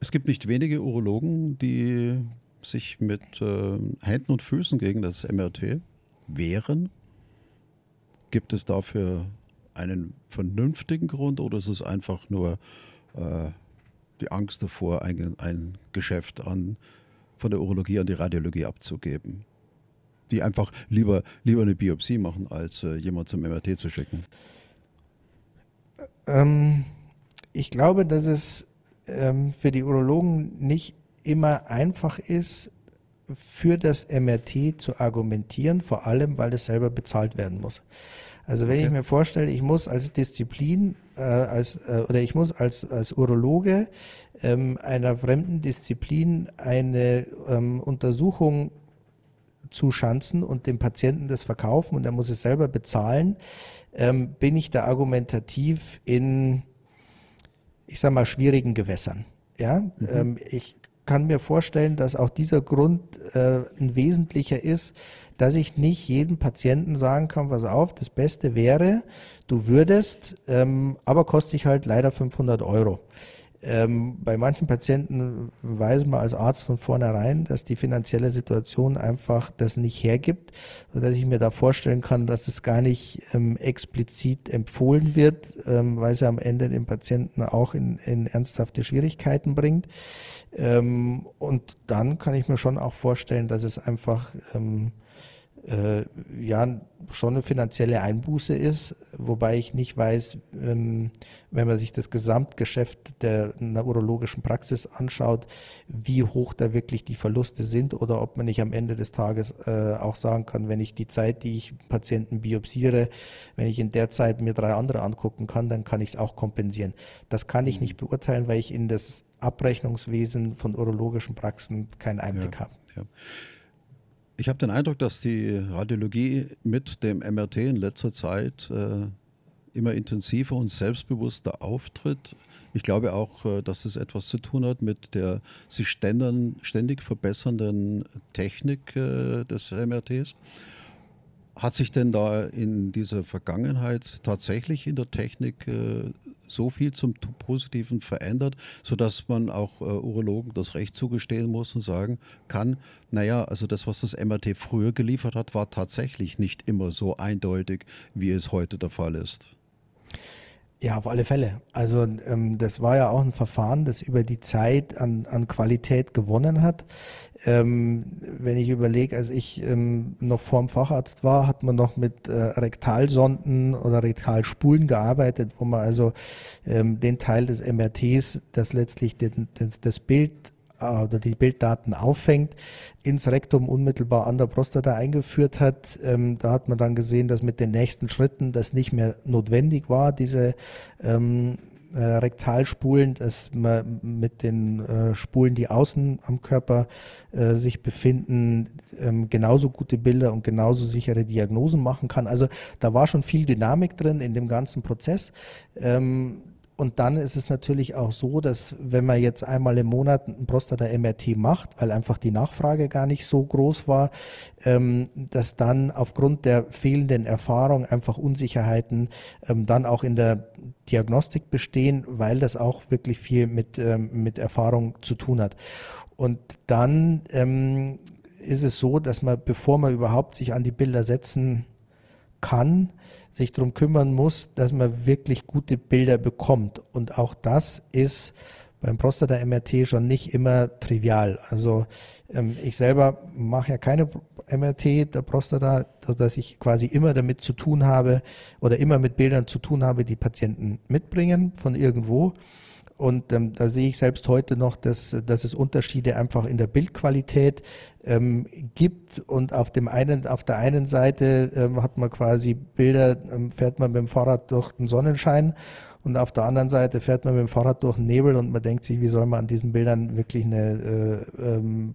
Es gibt nicht wenige Urologen, die sich mit äh, Händen und Füßen gegen das MRT wehren. Gibt es dafür einen vernünftigen Grund oder ist es einfach nur äh, die Angst davor, ein, ein Geschäft an, von der Urologie an die Radiologie abzugeben? Die einfach lieber, lieber eine Biopsie machen, als äh, jemand zum MRT zu schicken? Ähm, ich glaube, dass es ähm, für die Urologen nicht immer einfach ist, für das MRT zu argumentieren, vor allem weil es selber bezahlt werden muss. Also wenn okay. ich mir vorstelle, ich muss als Disziplin äh, als, äh, oder ich muss als, als Urologe ähm, einer fremden Disziplin eine ähm, Untersuchung zuschanzen und dem Patienten das verkaufen und er muss es selber bezahlen, ähm, bin ich da argumentativ in, ich sag mal, schwierigen Gewässern. Ja, mhm. ähm, ich kann mir vorstellen, dass auch dieser Grund äh, ein wesentlicher ist, dass ich nicht jedem Patienten sagen kann, pass auf, das Beste wäre, du würdest, ähm, aber kostet ich halt leider 500 Euro. Ähm, bei manchen Patienten weiß man als Arzt von vornherein, dass die finanzielle Situation einfach das nicht hergibt, sodass ich mir da vorstellen kann, dass es gar nicht ähm, explizit empfohlen wird, ähm, weil es am Ende den Patienten auch in, in ernsthafte Schwierigkeiten bringt. Ähm, und dann kann ich mir schon auch vorstellen, dass es einfach ähm, äh, ja schon eine finanzielle Einbuße ist, wobei ich nicht weiß, ähm, wenn man sich das Gesamtgeschäft der urologischen Praxis anschaut, wie hoch da wirklich die Verluste sind oder ob man nicht am Ende des Tages äh, auch sagen kann, wenn ich die Zeit, die ich Patienten biopsiere, wenn ich in der Zeit mir drei andere angucken kann, dann kann ich es auch kompensieren. Das kann ich mhm. nicht beurteilen, weil ich in das Abrechnungswesen von urologischen Praxen keinen Einblick ja, habe. Ja. Ich habe den Eindruck, dass die Radiologie mit dem MRT in letzter Zeit äh, immer intensiver und selbstbewusster auftritt. Ich glaube auch, äh, dass es etwas zu tun hat mit der sich ständig verbessernden Technik äh, des MRTs. Hat sich denn da in dieser Vergangenheit tatsächlich in der Technik äh, so viel zum Positiven verändert, sodass man auch äh, Urologen das Recht zugestehen muss und sagen kann, naja, also das, was das MRT früher geliefert hat, war tatsächlich nicht immer so eindeutig, wie es heute der Fall ist. Ja, auf alle Fälle. Also ähm, das war ja auch ein Verfahren, das über die Zeit an, an Qualität gewonnen hat. Ähm, wenn ich überlege, als ich ähm, noch vorm Facharzt war, hat man noch mit äh, Rektalsonden oder Rektalspulen gearbeitet, wo man also ähm, den Teil des MRTs, das letztlich den, den, das Bild oder die Bilddaten auffängt, ins Rektum unmittelbar an der Prostata eingeführt hat. Ähm, da hat man dann gesehen, dass mit den nächsten Schritten das nicht mehr notwendig war, diese ähm, äh, Rektalspulen, dass man mit den äh, Spulen, die außen am Körper äh, sich befinden, ähm, genauso gute Bilder und genauso sichere Diagnosen machen kann. Also da war schon viel Dynamik drin in dem ganzen Prozess. Ähm, und dann ist es natürlich auch so, dass wenn man jetzt einmal im Monat ein Prostata-MRT macht, weil einfach die Nachfrage gar nicht so groß war, ähm, dass dann aufgrund der fehlenden Erfahrung einfach Unsicherheiten ähm, dann auch in der Diagnostik bestehen, weil das auch wirklich viel mit, ähm, mit Erfahrung zu tun hat. Und dann ist es so, dass man, bevor man überhaupt sich an die Bilder setzen kann, sich darum kümmern muss, dass man wirklich gute Bilder bekommt. Und auch das ist beim Prostata-MRT schon nicht immer trivial. Also ähm, ich selber mache ja keine MRT der Prostata, sodass ich quasi immer damit zu tun habe oder immer mit Bildern zu tun habe, die Patienten mitbringen von irgendwo. Und ähm, da sehe ich selbst heute noch, dass, dass es Unterschiede einfach in der Bildqualität ähm, gibt. Und auf, dem einen, auf der einen Seite ähm, hat man quasi Bilder, ähm, fährt man mit dem Fahrrad durch den Sonnenschein und auf der anderen Seite fährt man mit dem Fahrrad durch den Nebel und man denkt sich, wie soll man an diesen Bildern wirklich eine äh, ähm,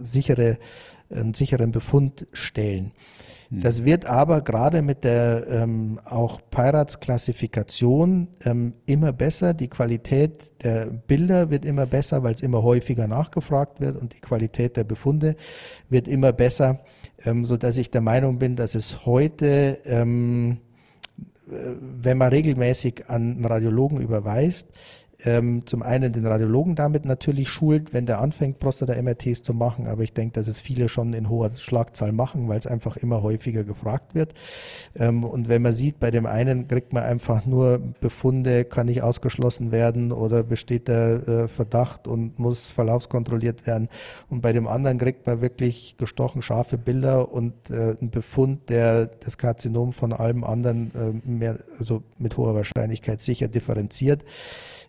sichere, einen sicheren Befund stellen. Hm. Das wird aber gerade mit der ähm, auch Pirates-Klassifikation ähm, immer besser. Die Qualität der Bilder wird immer besser, weil es immer häufiger nachgefragt wird und die Qualität der Befunde wird immer besser, ähm, so dass ich der Meinung bin, dass es heute, ähm, äh, wenn man regelmäßig an einen Radiologen überweist, ähm, zum einen den Radiologen damit natürlich schult, wenn der anfängt, Prostata-MRTs zu machen, aber ich denke, dass es viele schon in hoher Schlagzahl machen, weil es einfach immer häufiger gefragt wird. Ähm, und wenn man sieht, bei dem einen kriegt man einfach nur Befunde, kann nicht ausgeschlossen werden oder besteht der äh, Verdacht und muss verlaufskontrolliert werden. Und bei dem anderen kriegt man wirklich gestochen scharfe Bilder und äh, einen Befund, der das Karzinom von allem anderen äh, mehr, also mit hoher Wahrscheinlichkeit sicher differenziert.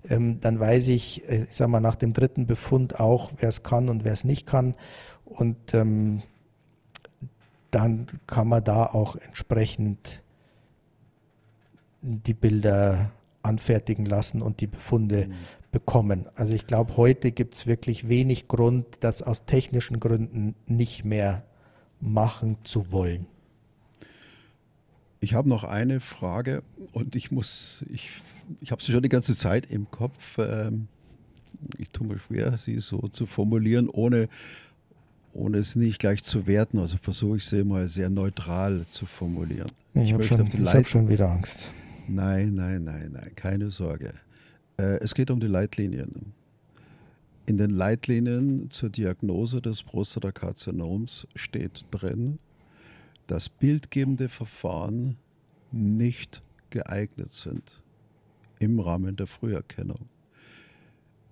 Ähm, dann weiß ich, äh, ich sag mal, nach dem dritten Befund auch, wer es kann und wer es nicht kann. Und ähm, dann kann man da auch entsprechend die Bilder anfertigen lassen und die Befunde mhm. bekommen. Also ich glaube, heute gibt es wirklich wenig Grund, das aus technischen Gründen nicht mehr machen zu wollen. Ich habe noch eine Frage und ich muss, ich, ich habe sie schon die ganze Zeit im Kopf. Ähm, ich tue mir schwer, sie so zu formulieren, ohne, ohne es nicht gleich zu werten. Also versuche ich sie mal sehr neutral zu formulieren. Ich, ich habe schon, hab schon wieder Angst. Nein, nein, nein, nein, keine Sorge. Äh, es geht um die Leitlinien. In den Leitlinien zur Diagnose des Prostatakarzinoms steht drin, dass bildgebende Verfahren nicht geeignet sind im Rahmen der Früherkennung.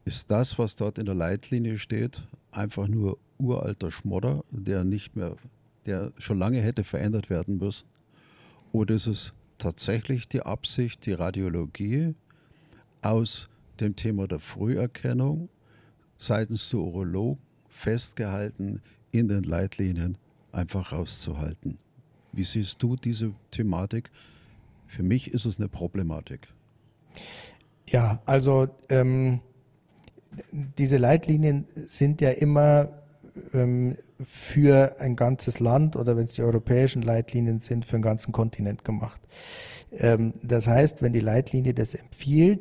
Ist das, was dort in der Leitlinie steht, einfach nur uralter Schmodder, der nicht mehr, der schon lange hätte verändert werden müssen? Oder ist es tatsächlich die Absicht, die Radiologie aus dem Thema der Früherkennung seitens der Urologen festgehalten in den Leitlinien einfach rauszuhalten. Wie siehst du diese Thematik? Für mich ist es eine Problematik. Ja, also ähm, diese Leitlinien sind ja immer ähm, für ein ganzes Land oder wenn es die europäischen Leitlinien sind, für einen ganzen Kontinent gemacht. Ähm, das heißt, wenn die Leitlinie das empfiehlt,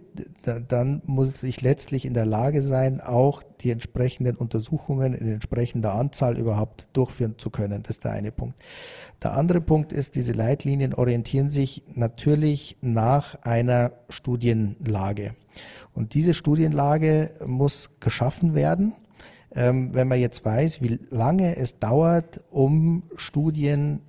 dann muss ich letztlich in der Lage sein, auch die entsprechenden Untersuchungen in entsprechender Anzahl überhaupt durchführen zu können. Das ist der eine Punkt. Der andere Punkt ist, diese Leitlinien orientieren sich natürlich nach einer Studienlage. Und diese Studienlage muss geschaffen werden ähm, wenn man jetzt weiß, wie lange es dauert, um Studien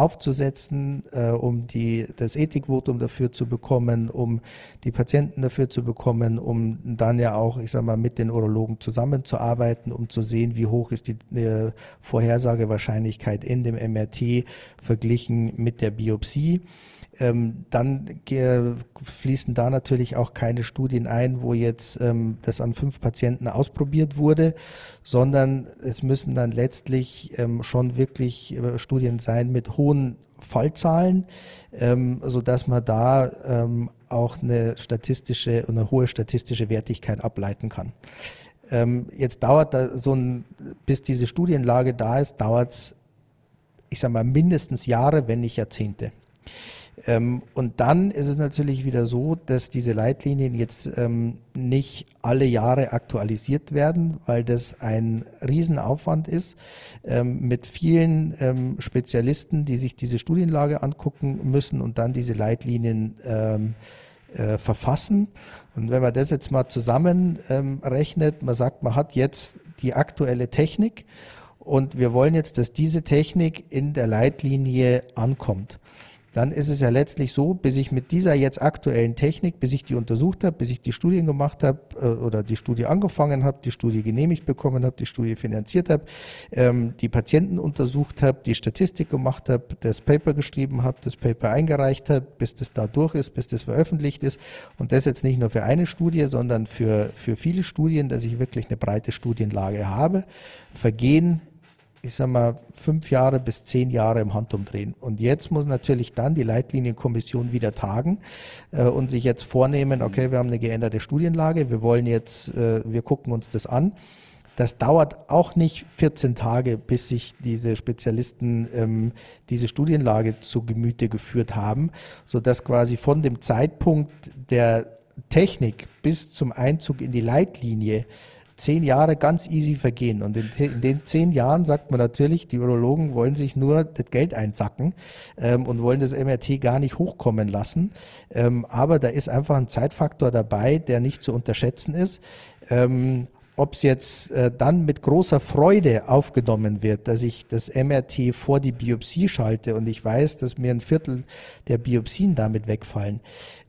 aufzusetzen, äh, um die, das Ethikvotum dafür zu bekommen, um die Patienten dafür zu bekommen, um dann ja auch, ich sag mal, mit den Urologen zusammenzuarbeiten, um zu sehen, wie hoch ist die äh, Vorhersagewahrscheinlichkeit in dem MRT verglichen mit der Biopsie. Ähm, dann fließen da natürlich auch keine Studien ein, wo jetzt ähm, das an fünf Patienten ausprobiert wurde, sondern es müssen dann letztlich ähm, schon wirklich äh, Studien sein mit hohen Fallzahlen, ähm, sodass man da ähm, auch eine statistische, eine hohe statistische Wertigkeit ableiten kann. Ähm, jetzt dauert da so ein, bis diese Studienlage da ist, dauert es, ich sage mal, mindestens Jahre, wenn nicht Jahrzehnte. Ähm, und dann ist es natürlich wieder so, dass diese Leitlinien jetzt ähm, nicht alle Jahre aktualisiert werden, weil das ein Riesenaufwand ist ähm, mit vielen ähm, Spezialisten, die sich diese Studienlage angucken müssen und dann diese Leitlinien ähm, äh, verfassen. Und wenn man das jetzt mal zusammenrechnet, ähm, man sagt, man hat jetzt die aktuelle Technik und wir wollen jetzt, dass diese Technik in der Leitlinie ankommt dann ist es ja letztlich so, bis ich mit dieser jetzt aktuellen Technik, bis ich die untersucht habe, bis ich die Studien gemacht habe äh, oder die Studie angefangen habe, die Studie genehmigt bekommen habe, die Studie finanziert habe, ähm, die Patienten untersucht habe, die Statistik gemacht habe, das Paper geschrieben habe, das Paper eingereicht habe, bis das da durch ist, bis das veröffentlicht ist. Und das jetzt nicht nur für eine Studie, sondern für, für viele Studien, dass ich wirklich eine breite Studienlage habe, vergehen ich sag mal, fünf Jahre bis zehn Jahre im Handumdrehen. Und jetzt muss natürlich dann die Leitlinienkommission wieder tagen äh, und sich jetzt vornehmen, okay, wir haben eine geänderte Studienlage, wir wollen jetzt, äh, wir gucken uns das an. Das dauert auch nicht 14 Tage, bis sich diese Spezialisten ähm, diese Studienlage zu Gemüte geführt haben, sodass quasi von dem Zeitpunkt der Technik bis zum Einzug in die Leitlinie zehn Jahre ganz easy vergehen. Und in, in, den zehn Jahren sagt man natürlich, die Urologen wollen sich nur das Geld einsacken ähm, und wollen das MRT gar nicht hochkommen lassen. Ähm, aber da ist einfach ein Zeitfaktor dabei, der nicht zu unterschätzen ist. Ähm, ob es jetzt äh, dann mit großer Freude aufgenommen wird, dass ich das MRT vor die Biopsie schalte und ich weiß, dass mir ein Viertel der Biopsien damit wegfallen.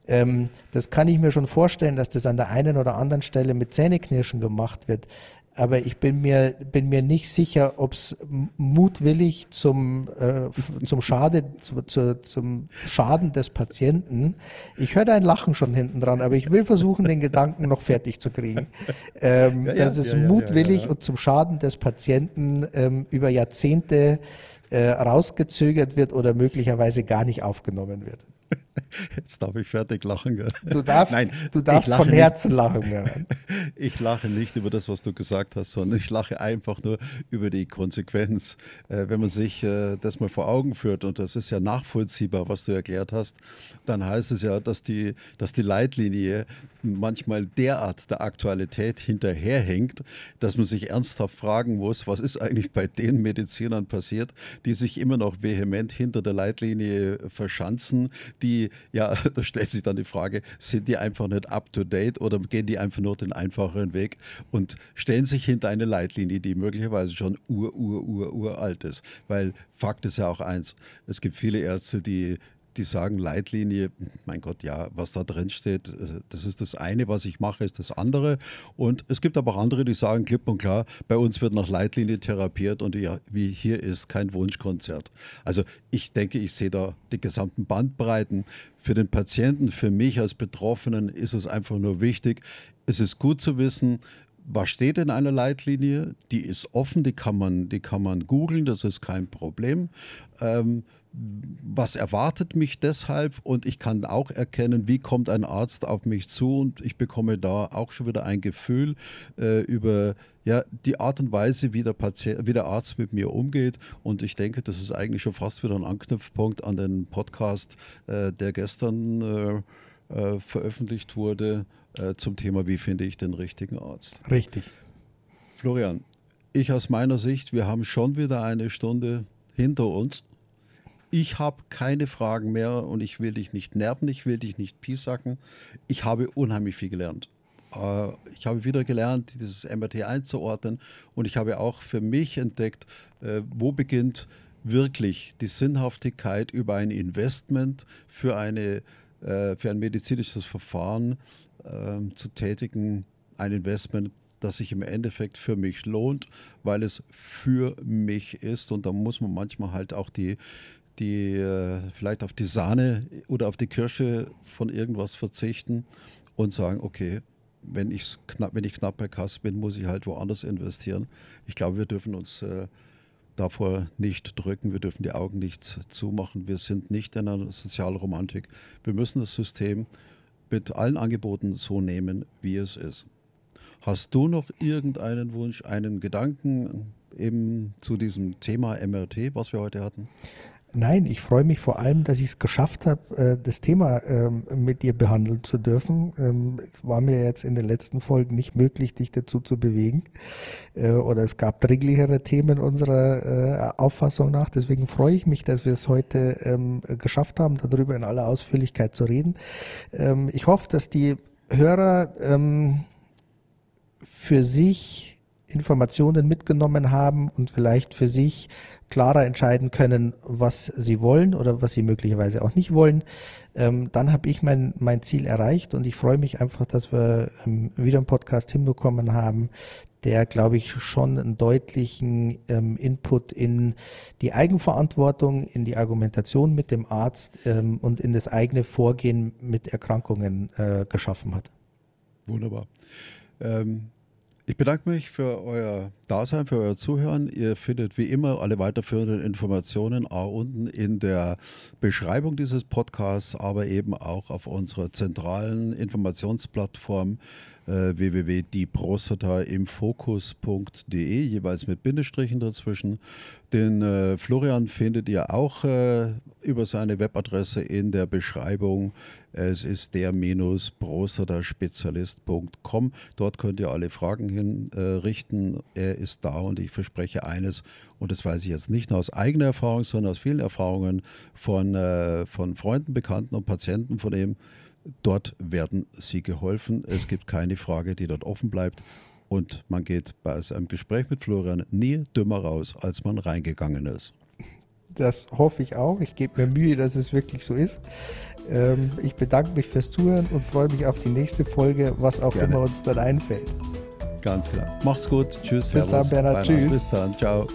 Ähm, das kann ich mir schon vorstellen, dass das an der einen oder anderen Stelle mit Zähneknirschen gemacht wird. Aber ich bin mir, bin mir nicht sicher, ob es mutwillig zum, äh, zum, Schade, zu, zu, zum Schaden des Patienten. Ich höre dein Lachen schon hinten dran, aber ich will versuchen, den Gedanken noch fertig zu kriegen. Ähm, ja, ja, dass es ja, mutwillig und zum Schaden des Patienten ähm, über Jahrzehnte äh, rausgezögert wird oder möglicherweise gar nicht aufgenommen wird. Jetzt darf ich fertig lachen. Gell? Du darfst, Nein, du darfst von Herzen nicht, lachen. Ja. (laughs) Ich lache nicht über das, was du gesagt hast, sondern ich lache einfach nur über die Konsequenz. Äh, wenn man sich äh, das mal vor Augen führt, und das ist ja nachvollziehbar, was du erklärt hast, dann heißt es ja, dass die, dass die Leitlinie manchmal derart der Aktualität hinterherhängt, dass man sich ernsthaft fragen muss, was ist eigentlich bei den Medizinern passiert, die sich immer noch vehement hinter der Leitlinie verschanzen, die, ja, (laughs) da stellt sich dann die Frage, sind die einfach nicht up-to-date oder gehen die einfach nur den einfacheren Weg und stellen sich hinter eine Leitlinie, die möglicherweise schon ur, ur, ur, uralt ist. Weil Fakt ist ja auch eins, es gibt viele Ärzte, die die sagen Leitlinie, mein Gott, ja, was da drin steht, äh, das ist das eine, was ich mache, ist das andere. Und es gibt aber auch andere, die sagen klipp und klar, bei uns wird nach Leitlinie therapiert und ja, wie hier ist kein Wunschkonzert. Also ich denke, ich sehe da die gesamten Bandbreiten. Für den Patienten, für mich als Betroffenen ist es einfach nur wichtig. Es ist gut zu wissen, was steht in einer Leitlinie? Die ist offen, die kann man, man googeln, das ist kein Problem. Ähm, was erwartet mich deshalb und ich kann auch erkennen, wie kommt ein Arzt auf mich zu und ich bekomme da auch schon wieder ein Gefühl äh, über ja, die Art und Weise, wie der, Patient, wie der Arzt mit mir umgeht und ich denke, das ist eigentlich schon fast wieder ein Anknüpfpunkt an den Podcast, äh, der gestern äh, äh veröffentlicht wurde äh, zum Thema, wie finde ich den richtigen Arzt. Richtig. Florian, ich aus meiner Sicht, wir haben schon wieder eine Stunde hinter uns ich habe keine Fragen mehr und ich will dich nicht nerven, ich will dich nicht piesacken. Ich habe unheimlich viel gelernt. Äh, ich habe wieder gelernt, dieses MRT einzuordnen und ich habe auch für mich entdeckt, äh, wo beginnt wirklich die Sinnhaftigkeit über ein Investment für, eine, äh, für ein medizinisches Verfahren ähm, zu tätigen, ein Investment, das sich im Endeffekt für mich lohnt, weil es für mich ist. Und da muss man manchmal halt auch die, die äh, vielleicht auf die Sahne oder auf die Kirsche von irgendwas verzichten und sagen, okay, wenn, ich's knapp, wenn ich knapp bei Kasse bin, muss ich halt woanders investieren. Ich glaube, wir dürfen uns äh, davor nicht drücken, wir dürfen die Augen nicht zumachen. Wir sind nicht in einer Sozialromantik. Wir müssen das System mit allen Angeboten so nehmen, wie es ist. Hast du noch irgendeinen Wunsch, einen Gedanken eben zu diesem Thema MRT, was wir heute hatten? Nein, ich freue mich vor allem, dass ich es geschafft habe, äh, das Thema ähm, mit dir behandeln zu dürfen. Ähm, es war mir jetzt in den letzten Folgen nicht möglich, dich dazu zu bewegen. Äh, oder es gab dringlichere Themen unserer äh, Auffassung nach. Deswegen freue ich mich, dass wir es heute ähm, geschafft haben, darüber in aller Ausführlichkeit zu reden. Ich hoffe, dass die Hörer für sich Informationen mitgenommen haben und vielleicht für sich klarer entscheiden können, was sie wollen oder was sie möglicherweise auch nicht wollen, ähm, dann habe ich mein, mein Ziel erreicht und ich freue mich einfach, dass wir ähm, wieder einen Podcast hinbekommen haben, der, glaube ich, schon einen deutlichen ähm, Input in die Eigenverantwortung, in die Argumentation mit dem Arzt ähm, und in das eigene Vorgehen mit Erkrankungen äh, geschaffen hat. Wunderbar. Ähm, ich bedanke mich für euer Dasein, für euer Zuhören. Ihr findet wie immer alle weiterführenden Informationen auch unten in der Beschreibung dieses Podcasts, aber eben auch auf unserer zentralen Informationsplattform äh, www.dieprostataimfokus.de, jeweils mit Bindestrichen dazwischen. Den äh, Florian findet ihr auch äh, über seine Webadresse in der Beschreibung. Es ist der-prostataspezialist.com. Dort könnt ihr alle Fragen hinrichten. Er ist da und ich verspreche eines, und das weiß ich jetzt nicht nur aus eigener Erfahrung, sondern aus vielen Erfahrungen von, äh, von Freunden, Bekannten und Patienten von ihm Dort werden sie geholfen. Es gibt keine Frage, die dort offen bleibt. Und man geht bei einem Gespräch mit Florian nie dümmer raus, als man reingegangen ist. Das hoffe ich auch. Ich gebe mir Mühe, dass es wirklich so ist. Ähm, ich bedanke mich fürs Zuhören und freue mich auf die nächste Folge, was auch Gerne. immer uns dann einfällt. Ganz klar. Macht's gut. Tschüss. Bis dann, Bernhard. Tschüss. Bis dann. Ciao.